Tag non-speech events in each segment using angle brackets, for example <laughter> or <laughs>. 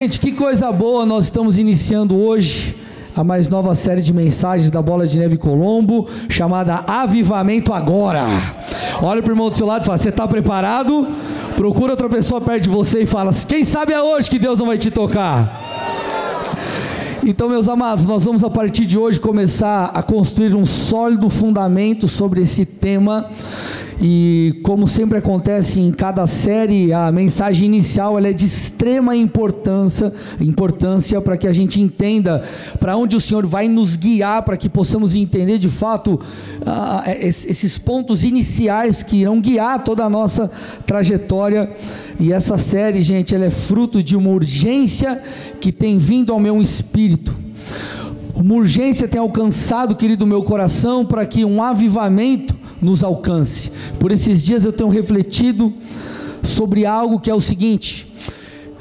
Gente, que coisa boa, nós estamos iniciando hoje a mais nova série de mensagens da Bola de Neve Colombo, chamada Avivamento Agora. Olha para o irmão do seu lado e fala: Você está preparado? Procura outra pessoa perto de você e fala: Quem sabe é hoje que Deus não vai te tocar. Então, meus amados, nós vamos a partir de hoje começar a construir um sólido fundamento sobre esse tema e como sempre acontece em cada série, a mensagem inicial é de extrema importância, importância para que a gente entenda para onde o Senhor vai nos guiar, para que possamos entender de fato esses pontos iniciais que irão guiar toda a nossa trajetória. E essa série, gente, ela é fruto de uma urgência que tem vindo ao meu espírito. Uma urgência tem alcançado, querido, meu coração para que um avivamento nos alcance. Por esses dias eu tenho refletido sobre algo que é o seguinte: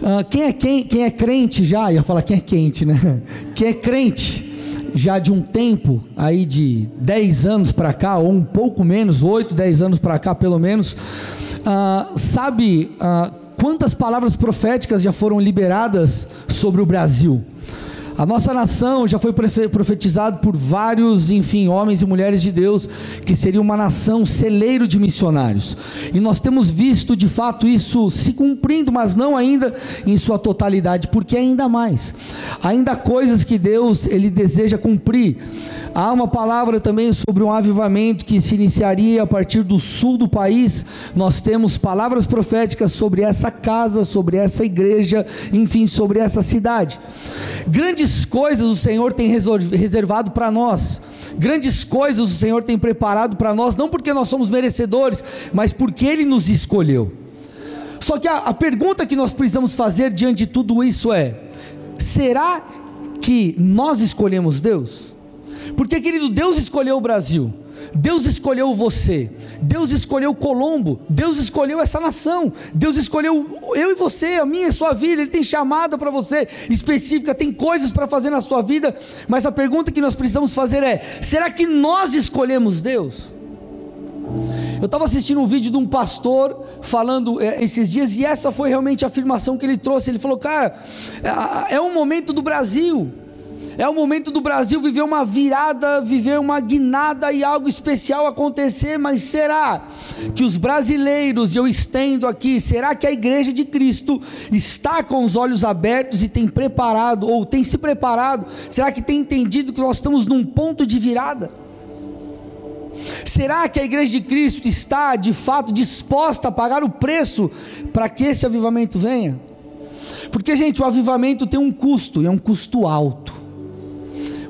uh, quem, é, quem, quem é crente já, ia falar quem é quente, né? <laughs> Quem é crente já de um tempo, aí de 10 anos para cá, ou um pouco menos, 8, 10 anos para cá pelo menos, uh, sabe uh, quantas palavras proféticas já foram liberadas sobre o Brasil? A nossa nação já foi profetizado por vários, enfim, homens e mulheres de Deus, que seria uma nação celeiro de missionários. E nós temos visto de fato isso se cumprindo, mas não ainda em sua totalidade, porque ainda mais. Ainda há coisas que Deus ele deseja cumprir. Há uma palavra também sobre um avivamento que se iniciaria a partir do sul do país. Nós temos palavras proféticas sobre essa casa, sobre essa igreja, enfim, sobre essa cidade. Grandes Grandes coisas o Senhor tem reservado para nós. Grandes coisas o Senhor tem preparado para nós, não porque nós somos merecedores, mas porque Ele nos escolheu. Só que a, a pergunta que nós precisamos fazer diante de tudo isso é: será que nós escolhemos Deus? Porque, querido, Deus escolheu o Brasil. Deus escolheu você, Deus escolheu Colombo, Deus escolheu essa nação, Deus escolheu eu e você, a minha e sua vida. Ele tem chamada para você específica, tem coisas para fazer na sua vida, mas a pergunta que nós precisamos fazer é: será que nós escolhemos Deus? Eu estava assistindo um vídeo de um pastor falando é, esses dias, e essa foi realmente a afirmação que ele trouxe. Ele falou: Cara, é, é um momento do Brasil é o momento do Brasil viver uma virada, viver uma guinada e algo especial acontecer, mas será que os brasileiros, eu estendo aqui, será que a igreja de Cristo está com os olhos abertos e tem preparado, ou tem se preparado? Será que tem entendido que nós estamos num ponto de virada? Será que a igreja de Cristo está de fato disposta a pagar o preço para que esse avivamento venha? Porque, gente, o avivamento tem um custo, e é um custo alto.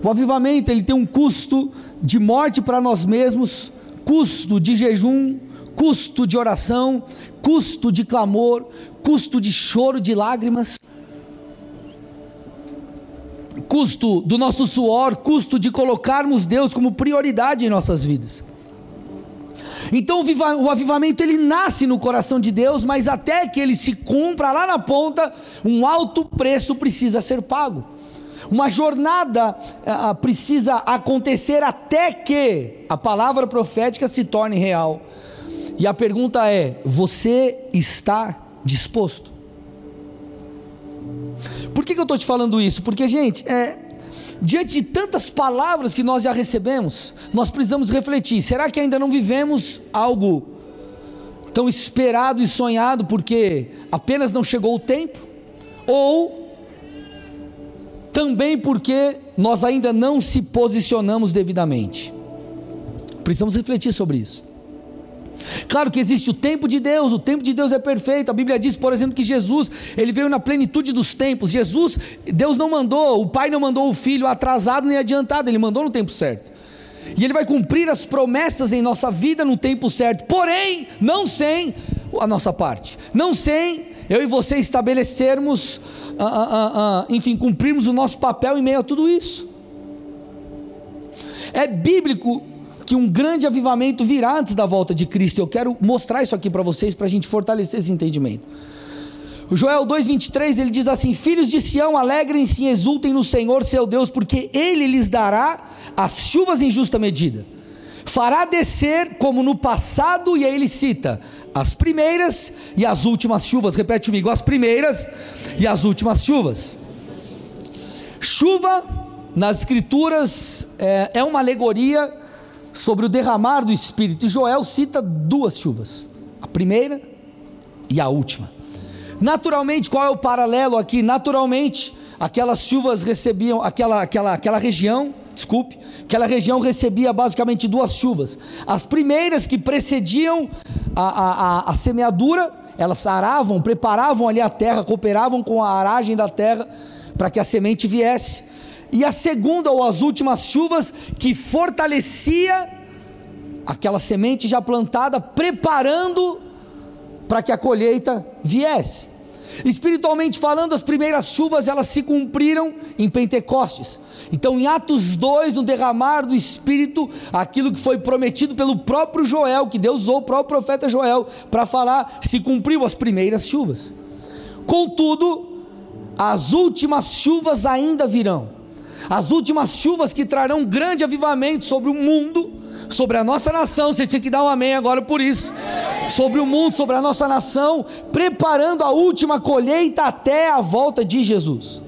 O avivamento ele tem um custo de morte para nós mesmos, custo de jejum, custo de oração, custo de clamor, custo de choro, de lágrimas, custo do nosso suor, custo de colocarmos Deus como prioridade em nossas vidas. Então o avivamento ele nasce no coração de Deus, mas até que ele se cumpra lá na ponta, um alto preço precisa ser pago. Uma jornada uh, precisa acontecer até que a palavra profética se torne real. E a pergunta é: você está disposto? Por que, que eu estou te falando isso? Porque, gente, é, diante de tantas palavras que nós já recebemos, nós precisamos refletir: será que ainda não vivemos algo tão esperado e sonhado porque apenas não chegou o tempo? Ou também porque nós ainda não se posicionamos devidamente. Precisamos refletir sobre isso. Claro que existe o tempo de Deus, o tempo de Deus é perfeito. A Bíblia diz, por exemplo, que Jesus, ele veio na plenitude dos tempos. Jesus, Deus não mandou, o Pai não mandou o filho atrasado nem adiantado, ele mandou no tempo certo. E ele vai cumprir as promessas em nossa vida no tempo certo. Porém, não sem a nossa parte. Não sem eu e você estabelecermos ah, ah, ah, enfim, cumprirmos o nosso papel em meio a tudo isso. É bíblico que um grande avivamento virá antes da volta de Cristo. Eu quero mostrar isso aqui para vocês, para a gente fortalecer esse entendimento. O Joel 2,23 ele diz assim: Filhos de Sião, alegrem-se e exultem no Senhor seu Deus, porque Ele lhes dará as chuvas em justa medida fará descer como no passado, e aí ele cita as primeiras e as últimas chuvas. Repete comigo: as primeiras e as últimas chuvas. Chuva, nas Escrituras, é, é uma alegoria sobre o derramar do Espírito, e Joel cita duas chuvas: a primeira e a última. Naturalmente, qual é o paralelo aqui? Naturalmente, aquelas chuvas recebiam, aquela, aquela, aquela região desculpe, aquela região recebia basicamente duas chuvas. As primeiras que precediam a, a, a, a semeadura, elas aravam, preparavam ali a terra, cooperavam com a aragem da terra para que a semente viesse. E a segunda ou as últimas chuvas que fortalecia aquela semente já plantada, preparando para que a colheita viesse. Espiritualmente falando, as primeiras chuvas elas se cumpriram em Pentecostes. Então, em Atos 2, no derramar do Espírito, aquilo que foi prometido pelo próprio Joel, que Deus usou o próprio profeta Joel para falar, se cumpriu as primeiras chuvas. Contudo, as últimas chuvas ainda virão. As últimas chuvas que trarão grande avivamento sobre o mundo, sobre a nossa nação. Você tinha que dar um amém agora por isso. Sobre o mundo, sobre a nossa nação, preparando a última colheita até a volta de Jesus.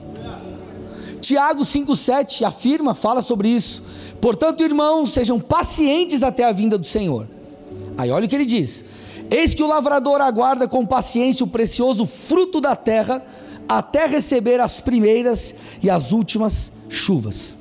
Tiago 5,7 afirma, fala sobre isso. Portanto, irmãos, sejam pacientes até a vinda do Senhor. Aí olha o que ele diz: Eis que o lavrador aguarda com paciência o precioso fruto da terra, até receber as primeiras e as últimas chuvas.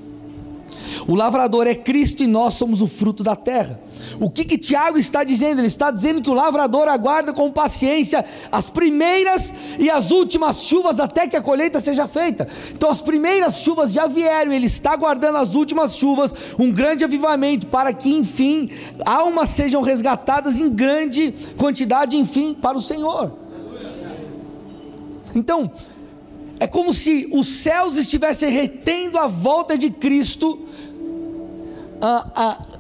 O lavrador é Cristo e nós somos o fruto da terra. O que, que Tiago está dizendo? Ele está dizendo que o lavrador aguarda com paciência as primeiras e as últimas chuvas até que a colheita seja feita. Então as primeiras chuvas já vieram, ele está aguardando as últimas chuvas, um grande avivamento para que enfim almas sejam resgatadas em grande quantidade, enfim, para o Senhor. Então, é como se os céus estivessem retendo a volta de Cristo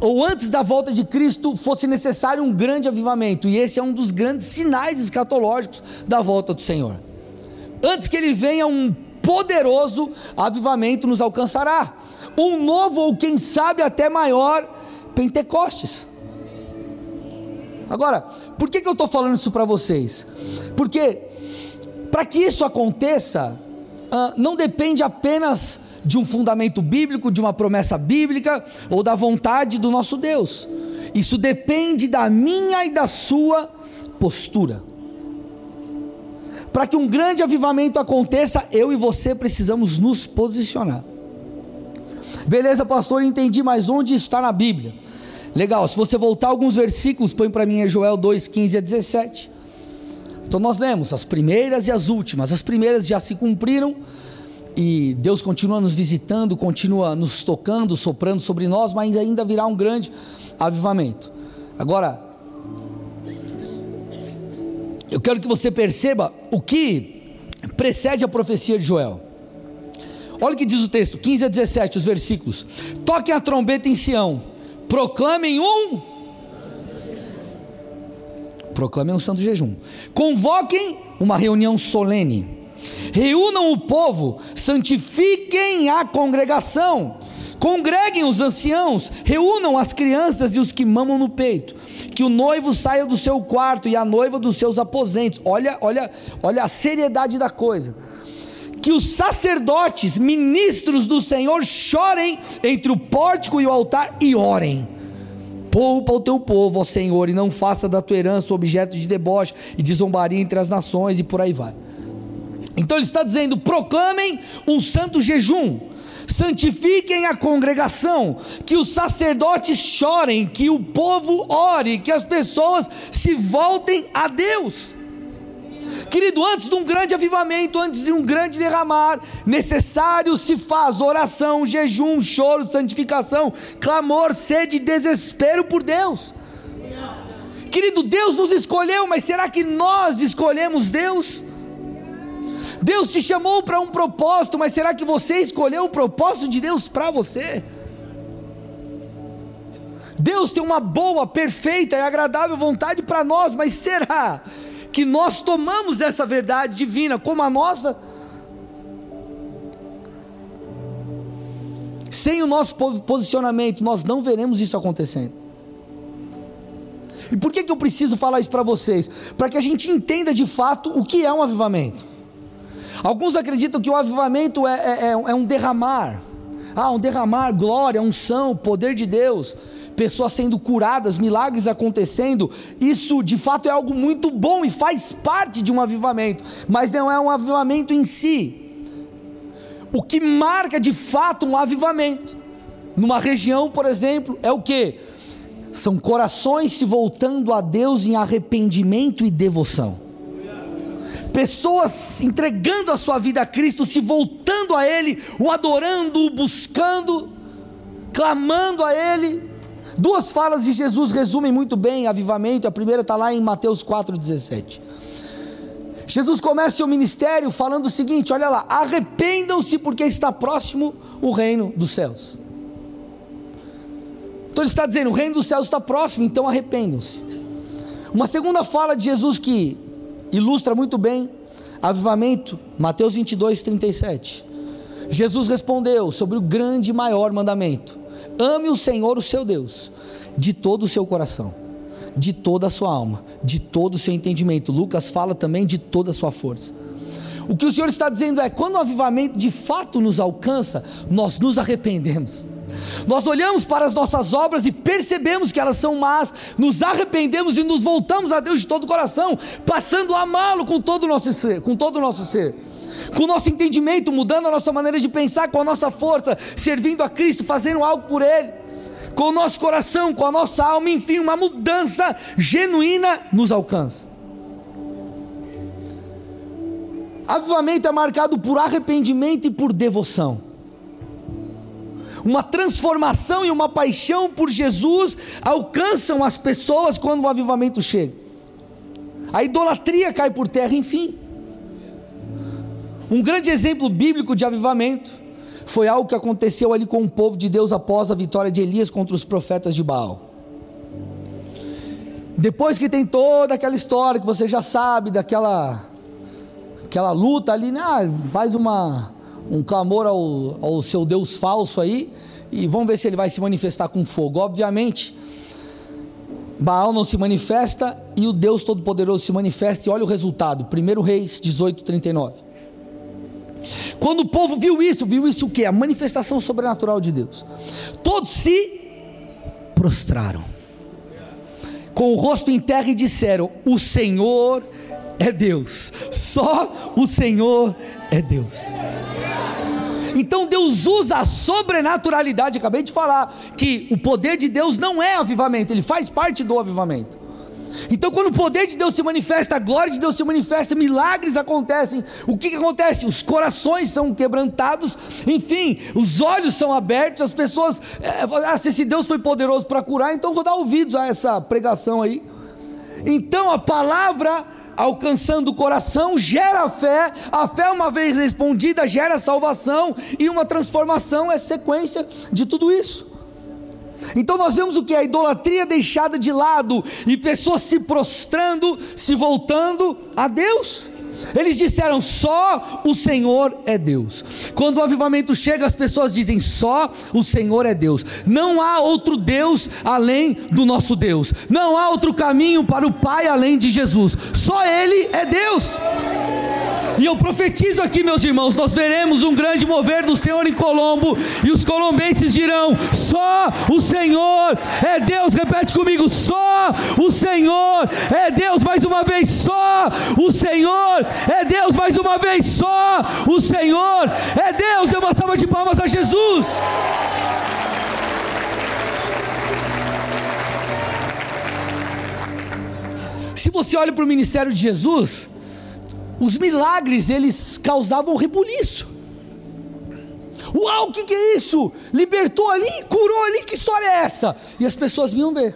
ou antes da volta de Cristo fosse necessário um grande avivamento, e esse é um dos grandes sinais escatológicos da volta do Senhor. Antes que ele venha, um poderoso avivamento nos alcançará, um novo ou quem sabe até maior Pentecostes. Agora, por que, que eu estou falando isso para vocês? Porque para que isso aconteça, ah, não depende apenas de um fundamento bíblico, de uma promessa bíblica ou da vontade do nosso Deus. Isso depende da minha e da sua postura. Para que um grande avivamento aconteça, eu e você precisamos nos posicionar. Beleza, pastor, entendi, mas onde está na Bíblia? Legal, se você voltar alguns versículos, põe para mim é Joel 2, 15 a 17. Então nós lemos as primeiras e as últimas. As primeiras já se cumpriram, e Deus continua nos visitando, continua nos tocando, soprando sobre nós, mas ainda virá um grande avivamento. Agora, eu quero que você perceba o que precede a profecia de Joel. Olha o que diz o texto, 15 a 17, os versículos. Toquem a trombeta em Sião, proclamem um. Proclamem um santo jejum. Convoquem uma reunião solene Reúnam o povo, santifiquem a congregação, congreguem os anciãos, reúnam as crianças e os que mamam no peito, que o noivo saia do seu quarto e a noiva dos seus aposentos. Olha, olha, olha a seriedade da coisa. Que os sacerdotes, ministros do Senhor, chorem entre o pórtico e o altar e orem. Poupa o teu povo, ó Senhor, e não faça da tua herança objeto de deboche e de zombaria entre as nações, e por aí vai. Então ele está dizendo: proclamem um santo jejum, santifiquem a congregação, que os sacerdotes chorem, que o povo ore, que as pessoas se voltem a Deus. Querido, antes de um grande avivamento, antes de um grande derramar, necessário se faz oração, jejum, choro, santificação, clamor, sede, desespero por Deus. Querido, Deus nos escolheu, mas será que nós escolhemos Deus? Deus te chamou para um propósito, mas será que você escolheu o propósito de Deus para você? Deus tem uma boa, perfeita e agradável vontade para nós, mas será que nós tomamos essa verdade divina como a nossa? Sem o nosso posicionamento, nós não veremos isso acontecendo. E por que, que eu preciso falar isso para vocês? Para que a gente entenda de fato o que é um avivamento. Alguns acreditam que o avivamento é, é, é, é um derramar. Ah, um derramar, glória, unção, poder de Deus, pessoas sendo curadas, milagres acontecendo. Isso de fato é algo muito bom e faz parte de um avivamento, mas não é um avivamento em si. O que marca de fato um avivamento, numa região, por exemplo, é o que? São corações se voltando a Deus em arrependimento e devoção pessoas entregando a sua vida a Cristo, se voltando a Ele, o adorando, o buscando, clamando a Ele. Duas falas de Jesus resumem muito bem avivamento. A primeira está lá em Mateus 4,17. Jesus começa seu ministério falando o seguinte: olha lá, arrependam-se porque está próximo o reino dos céus. Então ele está dizendo: o reino dos céus está próximo, então arrependam-se. Uma segunda fala de Jesus que ilustra muito bem avivamento, Mateus 22, 37. Jesus respondeu sobre o grande e maior mandamento: ame o Senhor, o seu Deus, de todo o seu coração, de toda a sua alma, de todo o seu entendimento. Lucas fala também de toda a sua força. O que o Senhor está dizendo é: quando o avivamento de fato nos alcança, nós nos arrependemos. Nós olhamos para as nossas obras e percebemos que elas são más, nos arrependemos e nos voltamos a Deus de todo o coração, passando a amá-lo com todo o nosso ser, com todo o nosso ser. Com o nosso entendimento, mudando a nossa maneira de pensar, com a nossa força, servindo a Cristo, fazendo algo por Ele, com o nosso coração, com a nossa alma, enfim, uma mudança genuína nos alcança. Avivamento é marcado por arrependimento e por devoção uma transformação e uma paixão por Jesus alcançam as pessoas quando o avivamento chega. A idolatria cai por terra, enfim. Um grande exemplo bíblico de avivamento foi algo que aconteceu ali com o povo de Deus após a vitória de Elias contra os profetas de Baal. Depois que tem toda aquela história que você já sabe, daquela aquela luta ali, né? Ah, faz uma um clamor ao, ao seu Deus falso aí, e vamos ver se ele vai se manifestar com fogo. Obviamente, Baal não se manifesta e o Deus Todo-Poderoso se manifesta, e olha o resultado: 1 Reis 18, 39. Quando o povo viu isso, viu isso o que? A manifestação sobrenatural de Deus. Todos se prostraram, com o rosto em terra, e disseram: O Senhor é Deus, só o Senhor é Deus. Então Deus usa a sobrenaturalidade, acabei de falar, que o poder de Deus não é avivamento, ele faz parte do avivamento. Então, quando o poder de Deus se manifesta, a glória de Deus se manifesta, milagres acontecem. O que, que acontece? Os corações são quebrantados, enfim, os olhos são abertos, as pessoas. É, ah, se esse Deus foi poderoso para curar, então vou dar ouvidos a essa pregação aí. Então, a palavra alcançando o coração, gera fé, a fé, uma vez respondida, gera salvação, e uma transformação é sequência de tudo isso. Então nós vemos o que? A idolatria deixada de lado e pessoas se prostrando, se voltando a Deus. Eles disseram: só o Senhor é Deus. Quando o avivamento chega, as pessoas dizem: só o Senhor é Deus. Não há outro Deus além do nosso Deus. Não há outro caminho para o Pai além de Jesus. Só Ele é Deus. E eu profetizo aqui, meus irmãos, nós veremos um grande mover do Senhor em Colombo, e os colombenses dirão: só o Senhor é Deus. Repete comigo: só o Senhor é Deus. Mais uma vez, só o Senhor é Deus. Mais uma vez, só o Senhor é Deus. Dê uma salva de palmas a Jesus. Se você olha para o ministério de Jesus, os milagres eles causavam rebuliço. Uau, o que, que é isso? Libertou ali, curou ali, que história é essa? E as pessoas vinham ver.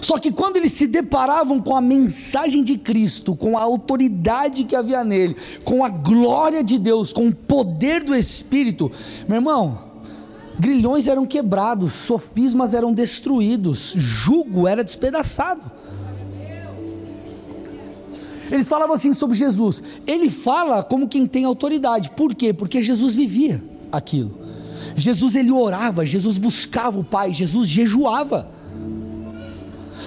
Só que quando eles se deparavam com a mensagem de Cristo, com a autoridade que havia nele, com a glória de Deus, com o poder do Espírito, meu irmão, grilhões eram quebrados, sofismas eram destruídos, jugo era despedaçado. Eles falavam assim sobre Jesus. Ele fala como quem tem autoridade. Por quê? Porque Jesus vivia aquilo. Jesus ele orava, Jesus buscava o Pai, Jesus jejuava.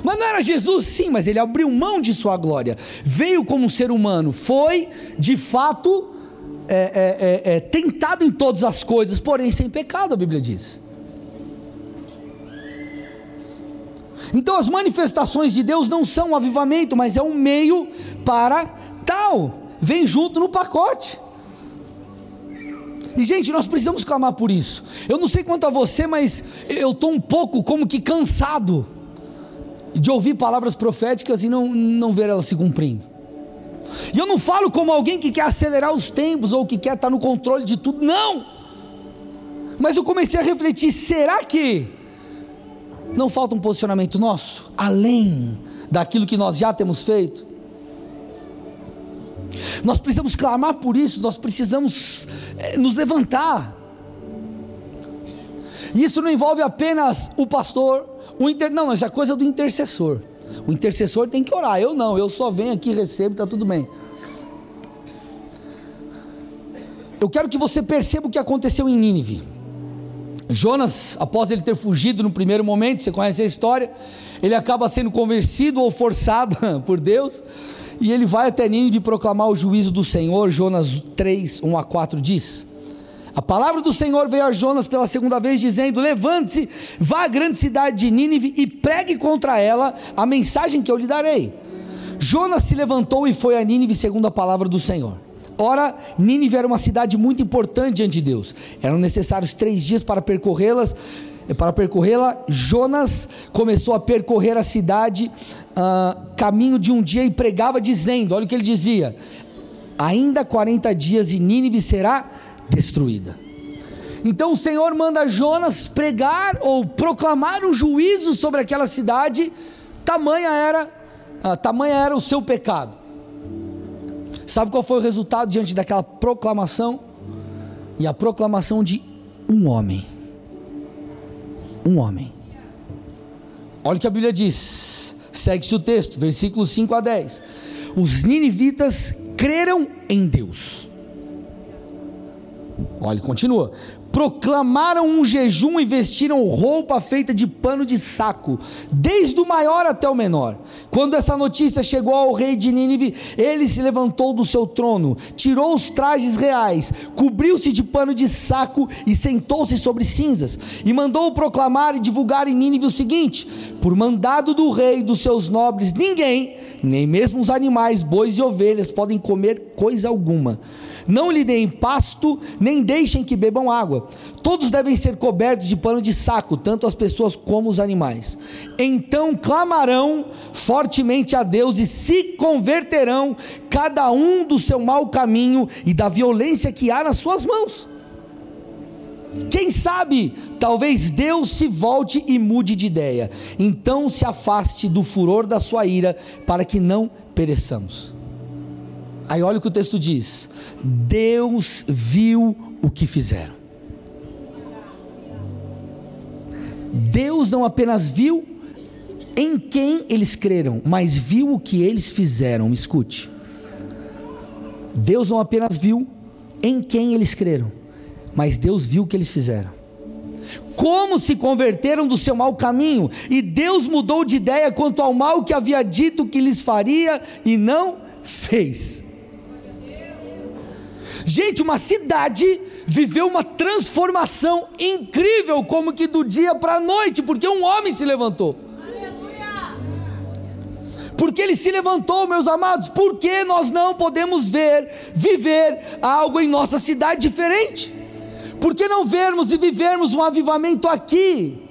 Mas não era Jesus? Sim, mas ele abriu mão de sua glória. Veio como um ser humano. Foi, de fato, é, é, é, é tentado em todas as coisas, porém sem pecado, a Bíblia diz. Então as manifestações de Deus não são um avivamento, mas é um meio para tal. Vem junto no pacote. E gente, nós precisamos clamar por isso. Eu não sei quanto a você, mas eu estou um pouco como que cansado de ouvir palavras proféticas e não, não ver elas se cumprindo. E eu não falo como alguém que quer acelerar os tempos ou que quer estar no controle de tudo, não. Mas eu comecei a refletir: será que não falta um posicionamento nosso, além daquilo que nós já temos feito? Nós precisamos clamar por isso, nós precisamos é, nos levantar. E isso não envolve apenas o pastor, o inter... não, isso é coisa do intercessor. O intercessor tem que orar, eu não, eu só venho aqui, recebo, está tudo bem. Eu quero que você perceba o que aconteceu em Nínive. Jonas, após ele ter fugido no primeiro momento, você conhece a história, ele acaba sendo convencido ou forçado <laughs> por Deus e ele vai até Nínive proclamar o juízo do Senhor. Jonas 3, 1 a 4 diz: A palavra do Senhor veio a Jonas pela segunda vez, dizendo: Levante-se, vá à grande cidade de Nínive e pregue contra ela a mensagem que eu lhe darei. Jonas se levantou e foi a Nínive, segundo a palavra do Senhor. Ora, Nínive era uma cidade muito importante diante de Deus. Eram necessários três dias para percorrê-las para percorrê-la, Jonas começou a percorrer a cidade, uh, caminho de um dia, e pregava, dizendo: olha o que ele dizia: ainda 40 dias e Nínive será destruída. Então o Senhor manda Jonas pregar ou proclamar um juízo sobre aquela cidade, tamanha era, uh, tamanha era o seu pecado. Sabe qual foi o resultado diante daquela proclamação? E a proclamação de um homem um homem. Olha o que a Bíblia diz, segue-se o texto, versículos 5 a 10. Os ninivitas creram em Deus. Olha, continua proclamaram um jejum e vestiram roupa feita de pano de saco, desde o maior até o menor. Quando essa notícia chegou ao rei de Nínive, ele se levantou do seu trono, tirou os trajes reais, cobriu-se de pano de saco e sentou-se sobre cinzas, e mandou proclamar e divulgar em Nínive o seguinte: por mandado do rei e dos seus nobres, ninguém, nem mesmo os animais, bois e ovelhas, podem comer coisa alguma não lhe deem pasto, nem deixem que bebam água. Todos devem ser cobertos de pano de saco, tanto as pessoas como os animais. Então clamarão fortemente a Deus e se converterão, cada um do seu mau caminho e da violência que há nas suas mãos. Quem sabe, talvez Deus se volte e mude de ideia. Então se afaste do furor da sua ira, para que não pereçamos. Aí olha o que o texto diz: Deus viu o que fizeram. Deus não apenas viu em quem eles creram, mas viu o que eles fizeram. Escute. Deus não apenas viu em quem eles creram, mas Deus viu o que eles fizeram. Como se converteram do seu mau caminho, e Deus mudou de ideia quanto ao mal que havia dito que lhes faria e não fez. Gente, uma cidade viveu uma transformação incrível, como que do dia para a noite, porque um homem se levantou. Porque ele se levantou, meus amados, porque nós não podemos ver, viver algo em nossa cidade diferente? Por que não vermos e vivermos um avivamento aqui?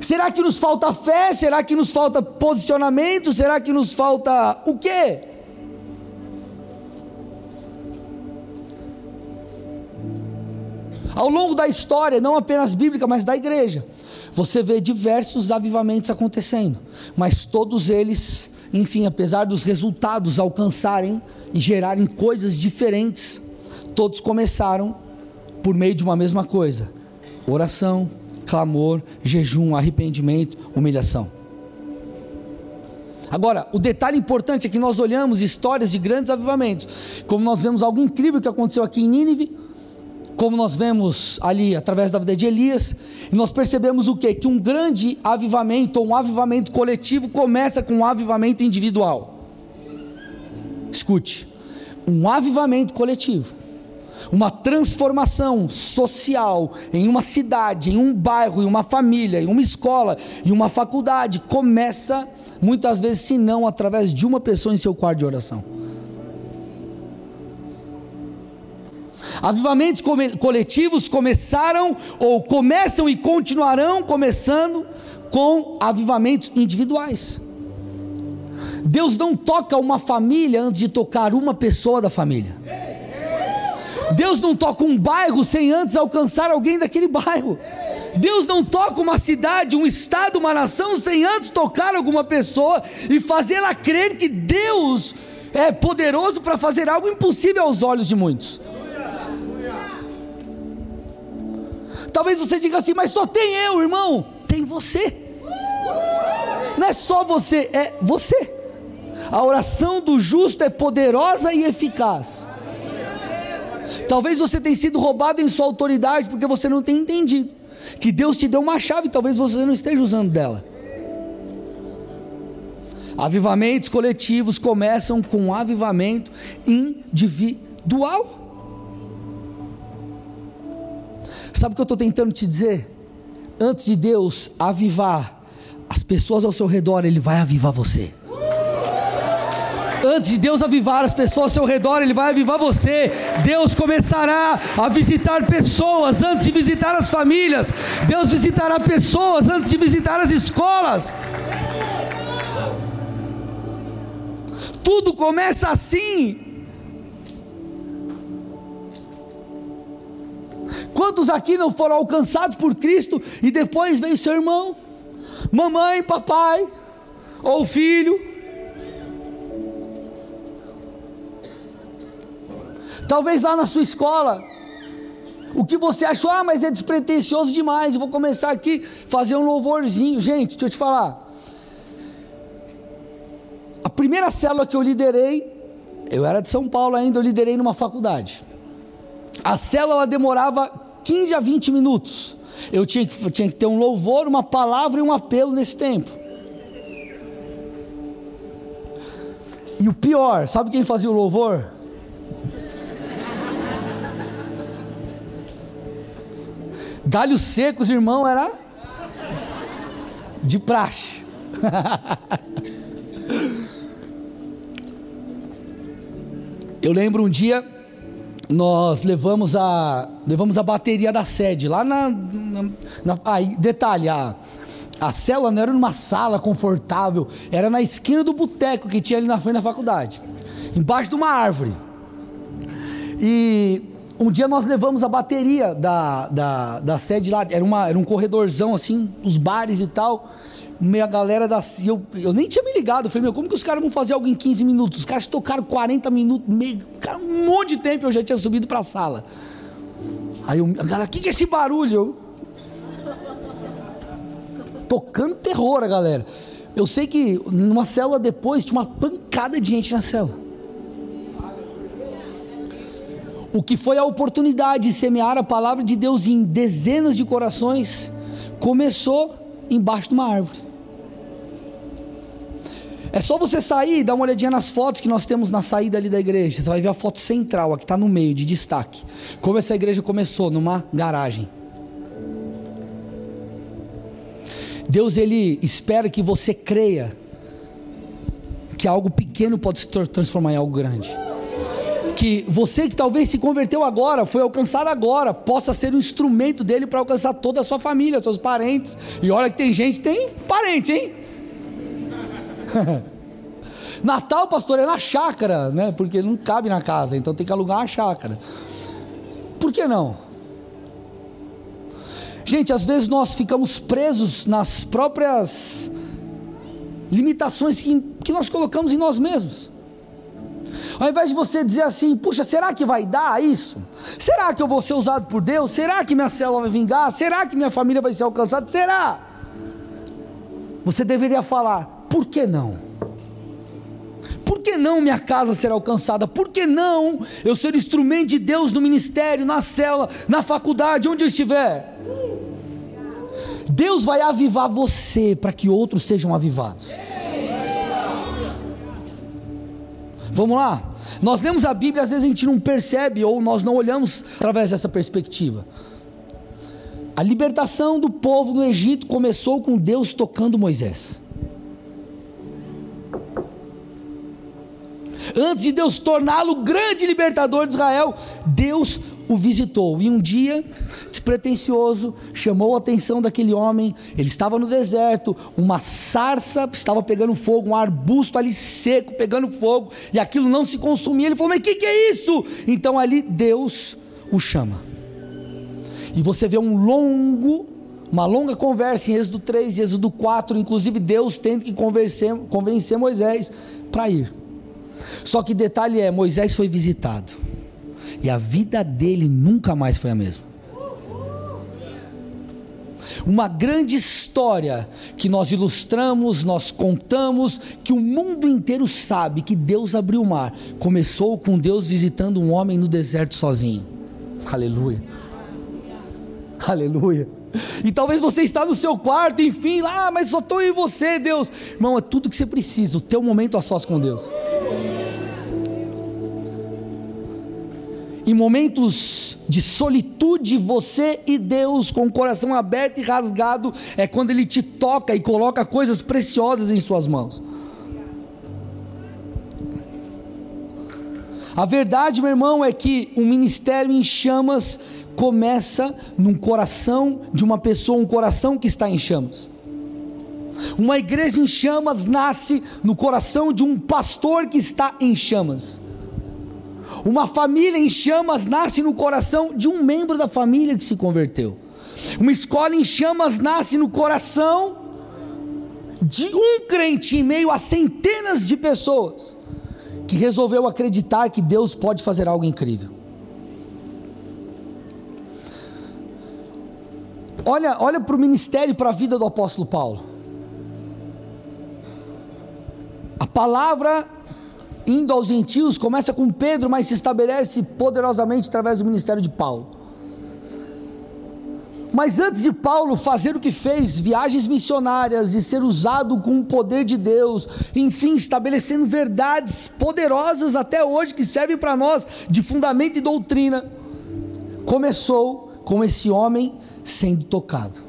Será que nos falta fé? Será que nos falta posicionamento? Será que nos falta o quê? Ao longo da história, não apenas bíblica, mas da igreja, você vê diversos avivamentos acontecendo, mas todos eles, enfim, apesar dos resultados alcançarem e gerarem coisas diferentes, todos começaram por meio de uma mesma coisa: oração, clamor, jejum, arrependimento, humilhação. Agora, o detalhe importante é que nós olhamos histórias de grandes avivamentos, como nós vemos algo incrível que aconteceu aqui em Nínive, como nós vemos ali através da vida de Elias, e nós percebemos o quê? Que um grande avivamento, um avivamento coletivo, começa com um avivamento individual. Escute, um avivamento coletivo, uma transformação social em uma cidade, em um bairro, em uma família, em uma escola, em uma faculdade, começa muitas vezes, se não através de uma pessoa em seu quarto de oração. Avivamentos coletivos começaram ou começam e continuarão começando com avivamentos individuais. Deus não toca uma família antes de tocar uma pessoa da família. Deus não toca um bairro sem antes alcançar alguém daquele bairro. Deus não toca uma cidade, um estado, uma nação sem antes tocar alguma pessoa e fazê-la crer que Deus é poderoso para fazer algo impossível aos olhos de muitos. Talvez você diga assim, mas só tem eu, irmão. Tem você. Não é só você, é você. A oração do justo é poderosa e eficaz. Talvez você tenha sido roubado em sua autoridade porque você não tem entendido que Deus te deu uma chave, talvez você não esteja usando dela. Avivamentos coletivos começam com um avivamento individual. Sabe o que eu estou tentando te dizer? Antes de Deus avivar as pessoas ao seu redor, Ele vai avivar você. Antes de Deus avivar as pessoas ao seu redor, Ele vai avivar você. Deus começará a visitar pessoas antes de visitar as famílias. Deus visitará pessoas antes de visitar as escolas. Tudo começa assim. Quantos aqui não foram alcançados por Cristo e depois veio seu irmão, mamãe, papai, ou filho? Talvez lá na sua escola, o que você achou, ah, mas é despretensioso demais, vou começar aqui fazer um louvorzinho. Gente, deixa eu te falar. A primeira célula que eu liderei, eu era de São Paulo ainda, eu liderei numa faculdade. A célula demorava 15 a 20 minutos. Eu tinha que, tinha que ter um louvor, uma palavra e um apelo nesse tempo. E o pior, sabe quem fazia o louvor? Galhos secos, irmão, era de praxe. <laughs> Eu lembro um dia nós levamos a levamos a bateria da sede lá na, na, na aí, detalhe a, a célula não era numa sala confortável, era na esquina do boteco que tinha ali na frente da faculdade, embaixo de uma árvore. E um dia nós levamos a bateria da, da, da sede lá, era, uma, era um corredorzão assim, os bares e tal. Meia galera da. Eu, eu nem tinha me ligado. Falei, meu, como que os caras vão fazer algo em 15 minutos? Os caras tocaram 40 minutos, meio, cara, um monte de tempo eu já tinha subido para a sala. Aí eu, a galera, o que, que é esse barulho? Tocando terror a galera. Eu sei que numa célula depois tinha uma pancada de gente na célula. o que foi a oportunidade de semear a palavra de Deus em dezenas de corações, começou embaixo de uma árvore. É só você sair e dar uma olhadinha nas fotos que nós temos na saída ali da igreja. Você vai ver a foto central, a que está no meio, de destaque. Como essa igreja começou, numa garagem. Deus, Ele espera que você creia que algo pequeno pode se transformar em algo grande que você que talvez se converteu agora, foi alcançado agora, possa ser um instrumento dele para alcançar toda a sua família, seus parentes. E olha que tem gente, tem parente, hein? <laughs> Natal, pastor, é na chácara, né? Porque não cabe na casa, então tem que alugar a chácara. Por que não? Gente, às vezes nós ficamos presos nas próprias limitações que, que nós colocamos em nós mesmos. Ao invés de você dizer assim, puxa, será que vai dar isso? Será que eu vou ser usado por Deus? Será que minha célula vai vingar? Será que minha família vai ser alcançada? Será? Você deveria falar, por que não? Por que não minha casa será alcançada? Por que não eu ser instrumento de Deus no ministério, na cela, na faculdade, onde eu estiver? Deus vai avivar você para que outros sejam avivados. Vamos lá? Nós lemos a Bíblia, às vezes a gente não percebe ou nós não olhamos através dessa perspectiva. A libertação do povo no Egito começou com Deus tocando Moisés. Antes de Deus torná-lo grande libertador de Israel, Deus o visitou. E um dia, despretensioso, chamou a atenção daquele homem. Ele estava no deserto, uma sarça estava pegando fogo, um arbusto ali seco pegando fogo, e aquilo não se consumia. Ele falou: Mas o que, que é isso? Então ali Deus o chama. E você vê um longo, uma longa conversa em Êxodo 3 e Êxodo 4, inclusive Deus tendo que convencer, convencer Moisés para ir. Só que detalhe é: Moisés foi visitado, e a vida dele nunca mais foi a mesma. Uma grande história que nós ilustramos, nós contamos, que o mundo inteiro sabe que Deus abriu o mar. Começou com Deus visitando um homem no deserto sozinho. Aleluia. Aleluia. E talvez você está no seu quarto, enfim, lá, ah, mas só estou em você, Deus. Irmão, é tudo que você precisa, o teu momento a sós com Deus. Em momentos de solitude, você e Deus, com o coração aberto e rasgado, é quando Ele te toca e coloca coisas preciosas em Suas mãos. A verdade, meu irmão, é que o ministério em chamas começa num coração de uma pessoa, um coração que está em chamas. Uma igreja em chamas nasce no coração de um pastor que está em chamas. Uma família em chamas nasce no coração de um membro da família que se converteu. Uma escola em chamas nasce no coração de um crente em meio a centenas de pessoas que resolveu acreditar que Deus pode fazer algo incrível. Olha, olha para o ministério para a vida do apóstolo Paulo. A palavra indo aos gentios, começa com Pedro, mas se estabelece poderosamente através do ministério de Paulo. Mas antes de Paulo fazer o que fez, viagens missionárias e ser usado com o poder de Deus, enfim, estabelecendo verdades poderosas até hoje que servem para nós de fundamento e doutrina, começou com esse homem sendo tocado.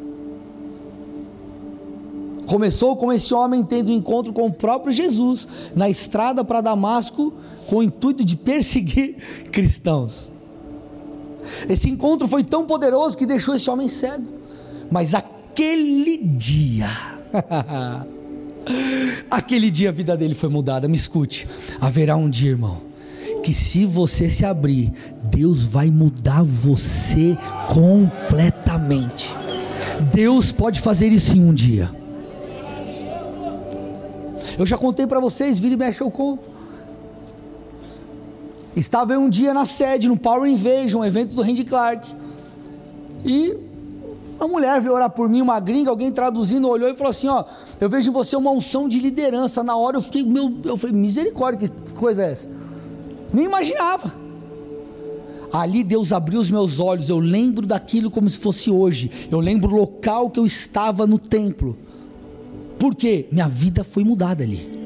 Começou com esse homem tendo um encontro com o próprio Jesus na estrada para Damasco com o intuito de perseguir <laughs> cristãos. Esse encontro foi tão poderoso que deixou esse homem cego. Mas aquele dia, <laughs> aquele dia a vida dele foi mudada. Me escute, haverá um dia, irmão, que se você se abrir, Deus vai mudar você completamente. Deus pode fazer isso em um dia. Eu já contei para vocês, vira e mexe eu conto. Estava um dia na sede, no Power Invasion, um evento do Randy Clark. E uma mulher veio orar por mim, uma gringa, alguém traduzindo, olhou e falou assim: Ó, eu vejo em você uma unção de liderança. Na hora eu fiquei, meu, eu falei, misericórdia, que coisa é essa? Nem imaginava. Ali Deus abriu os meus olhos, eu lembro daquilo como se fosse hoje. Eu lembro o local que eu estava no templo. Porque minha vida foi mudada ali.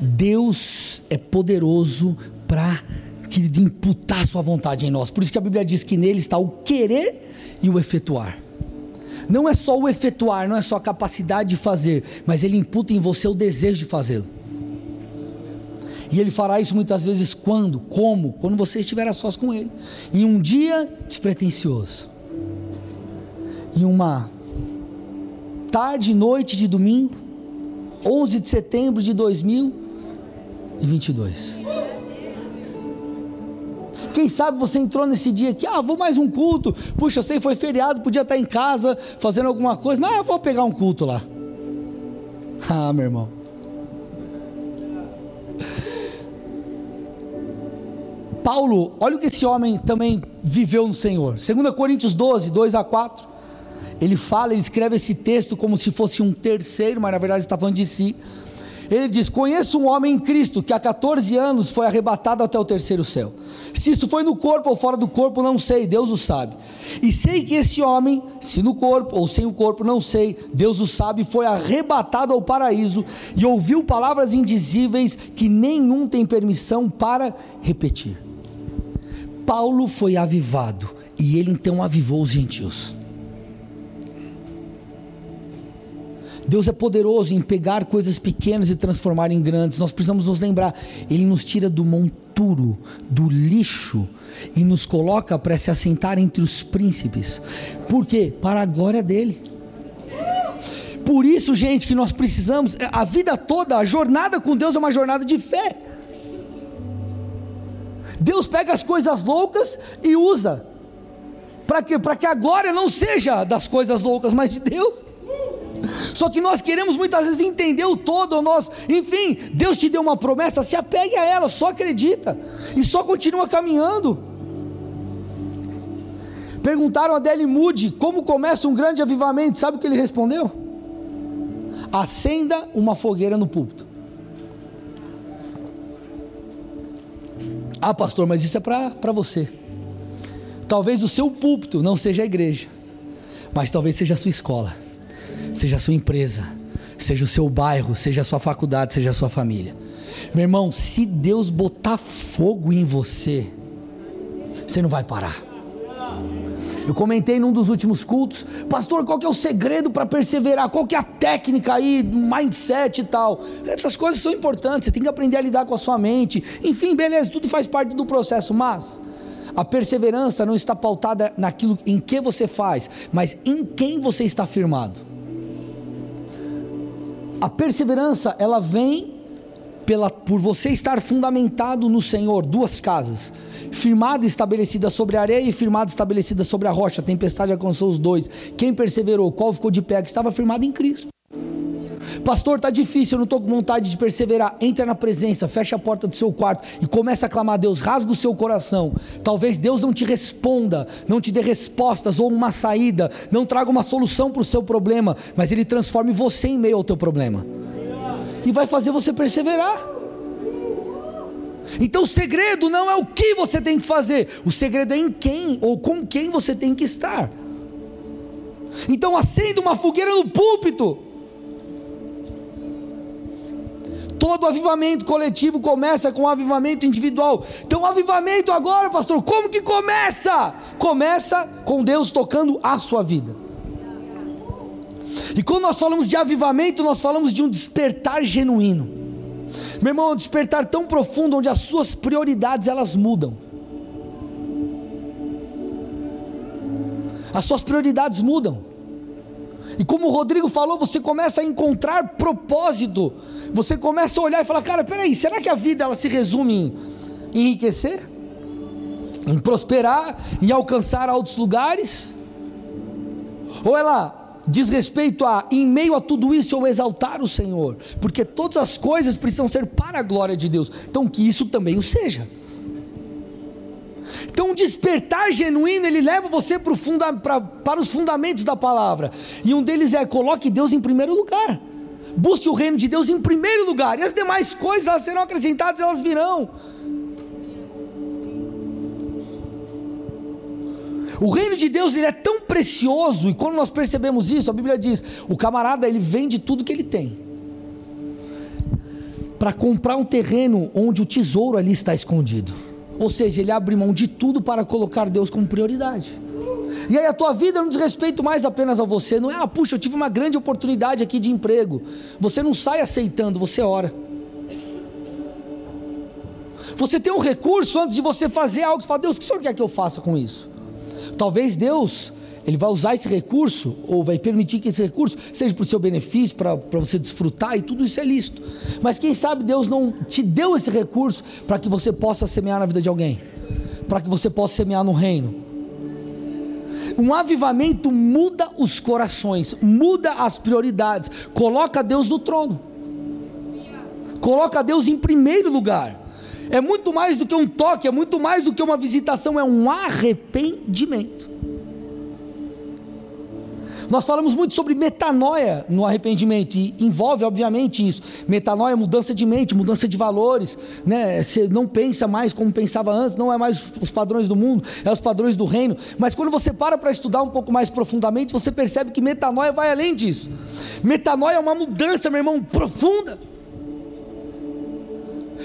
Deus é poderoso para querido, imputar sua vontade em nós. Por isso que a Bíblia diz que nele está o querer e o efetuar. Não é só o efetuar, não é só a capacidade de fazer, mas ele imputa em você o desejo de fazê-lo. E ele fará isso muitas vezes quando? Como? Quando você estiver a sós com ele. Em um dia despretensioso em uma tarde e noite de domingo, 11 de setembro de 2022. Quem sabe você entrou nesse dia aqui, ah, vou mais um culto. Puxa, eu sei, foi feriado, podia estar em casa fazendo alguma coisa, mas eu vou pegar um culto lá. <laughs> Ah, meu irmão. Paulo, olha o que esse homem também viveu no Senhor. 2 Coríntios 12, 2 a 4. ele fala, ele escreve esse texto como se fosse um terceiro, mas na verdade está falando de si. Ele diz: Conheço um homem em Cristo que há 14 anos foi arrebatado até o terceiro céu. Se isso foi no corpo ou fora do corpo, não sei, Deus o sabe. E sei que esse homem, se no corpo ou sem o corpo, não sei, Deus o sabe, foi arrebatado ao paraíso e ouviu palavras indizíveis que nenhum tem permissão para repetir. Paulo foi avivado e ele então avivou os gentios. Deus é poderoso em pegar coisas pequenas e transformar em grandes. Nós precisamos nos lembrar, Ele nos tira do monturo, do lixo e nos coloca para se assentar entre os príncipes. Por quê? Para a glória dele. Por isso, gente, que nós precisamos, a vida toda, a jornada com Deus é uma jornada de fé. Deus pega as coisas loucas e usa. Para que, que a glória não seja das coisas loucas, mas de Deus. Só que nós queremos muitas vezes entender o todo, nós, enfim, Deus te deu uma promessa, se apegue a ela, só acredita e só continua caminhando. Perguntaram a Dele Moody como começa um grande avivamento, sabe o que ele respondeu? Acenda uma fogueira no púlpito. Ah, pastor, mas isso é para você. Talvez o seu púlpito não seja a igreja, mas talvez seja a sua escola seja a sua empresa, seja o seu bairro, seja a sua faculdade, seja a sua família. Meu irmão, se Deus botar fogo em você, você não vai parar. Eu comentei num dos últimos cultos, pastor, qual que é o segredo para perseverar? Qual que é a técnica aí, mindset e tal? Essas coisas são importantes, você tem que aprender a lidar com a sua mente. Enfim, beleza, tudo faz parte do processo, mas a perseverança não está pautada naquilo em que você faz, mas em quem você está firmado. A perseverança, ela vem pela, por você estar fundamentado no Senhor, duas casas, firmada e estabelecida sobre a areia e firmada estabelecida sobre a rocha, a tempestade alcançou os dois, quem perseverou, qual ficou de pé, que estava firmado em Cristo, Pastor, está difícil, eu não estou com vontade de perseverar. Entra na presença, fecha a porta do seu quarto e começa a clamar a Deus, rasga o seu coração. Talvez Deus não te responda, não te dê respostas ou uma saída, não traga uma solução para o seu problema, mas Ele transforme você em meio ao teu problema e vai fazer você perseverar. Então o segredo não é o que você tem que fazer, o segredo é em quem ou com quem você tem que estar. Então acenda uma fogueira no púlpito Todo avivamento coletivo começa com avivamento individual. Então, avivamento agora, pastor, como que começa? Começa com Deus tocando a sua vida. E quando nós falamos de avivamento, nós falamos de um despertar genuíno. Meu irmão, um despertar tão profundo onde as suas prioridades elas mudam. As suas prioridades mudam. E como o Rodrigo falou, você começa a encontrar propósito. Você começa a olhar e falar: cara, peraí, será que a vida ela se resume em enriquecer? Em prosperar? Em alcançar altos lugares? Ou ela diz respeito a, em meio a tudo isso, eu exaltar o Senhor? Porque todas as coisas precisam ser para a glória de Deus. Então, que isso também o seja. Então, um despertar genuíno, ele leva você para, funda, para, para os fundamentos da palavra. E um deles é: coloque Deus em primeiro lugar. Busque o reino de Deus em primeiro lugar. E as demais coisas elas serão acrescentadas, elas virão. O reino de Deus ele é tão precioso e quando nós percebemos isso, a Bíblia diz: o camarada ele vende tudo que ele tem para comprar um terreno onde o tesouro ali está escondido. Ou seja, ele abre mão de tudo para colocar Deus como prioridade. E aí a tua vida não diz respeito mais apenas a você, não é, ah, puxa, eu tive uma grande oportunidade aqui de emprego. Você não sai aceitando, você ora. Você tem um recurso antes de você fazer algo, você fala, Deus, o que o Senhor quer que eu faça com isso? Talvez Deus ele vai usar esse recurso, ou vai permitir que esse recurso seja para o seu benefício, para, para você desfrutar, e tudo isso é lícito. Mas quem sabe Deus não te deu esse recurso para que você possa semear na vida de alguém, para que você possa semear no reino. Um avivamento muda os corações, muda as prioridades, coloca Deus no trono, coloca Deus em primeiro lugar. É muito mais do que um toque, é muito mais do que uma visitação, é um arrependimento. Nós falamos muito sobre metanoia no arrependimento e envolve obviamente isso. Metanoia mudança de mente, mudança de valores, né? Você não pensa mais como pensava antes, não é mais os padrões do mundo, é os padrões do reino. Mas quando você para para estudar um pouco mais profundamente, você percebe que metanoia vai além disso. Metanoia é uma mudança, meu irmão, profunda.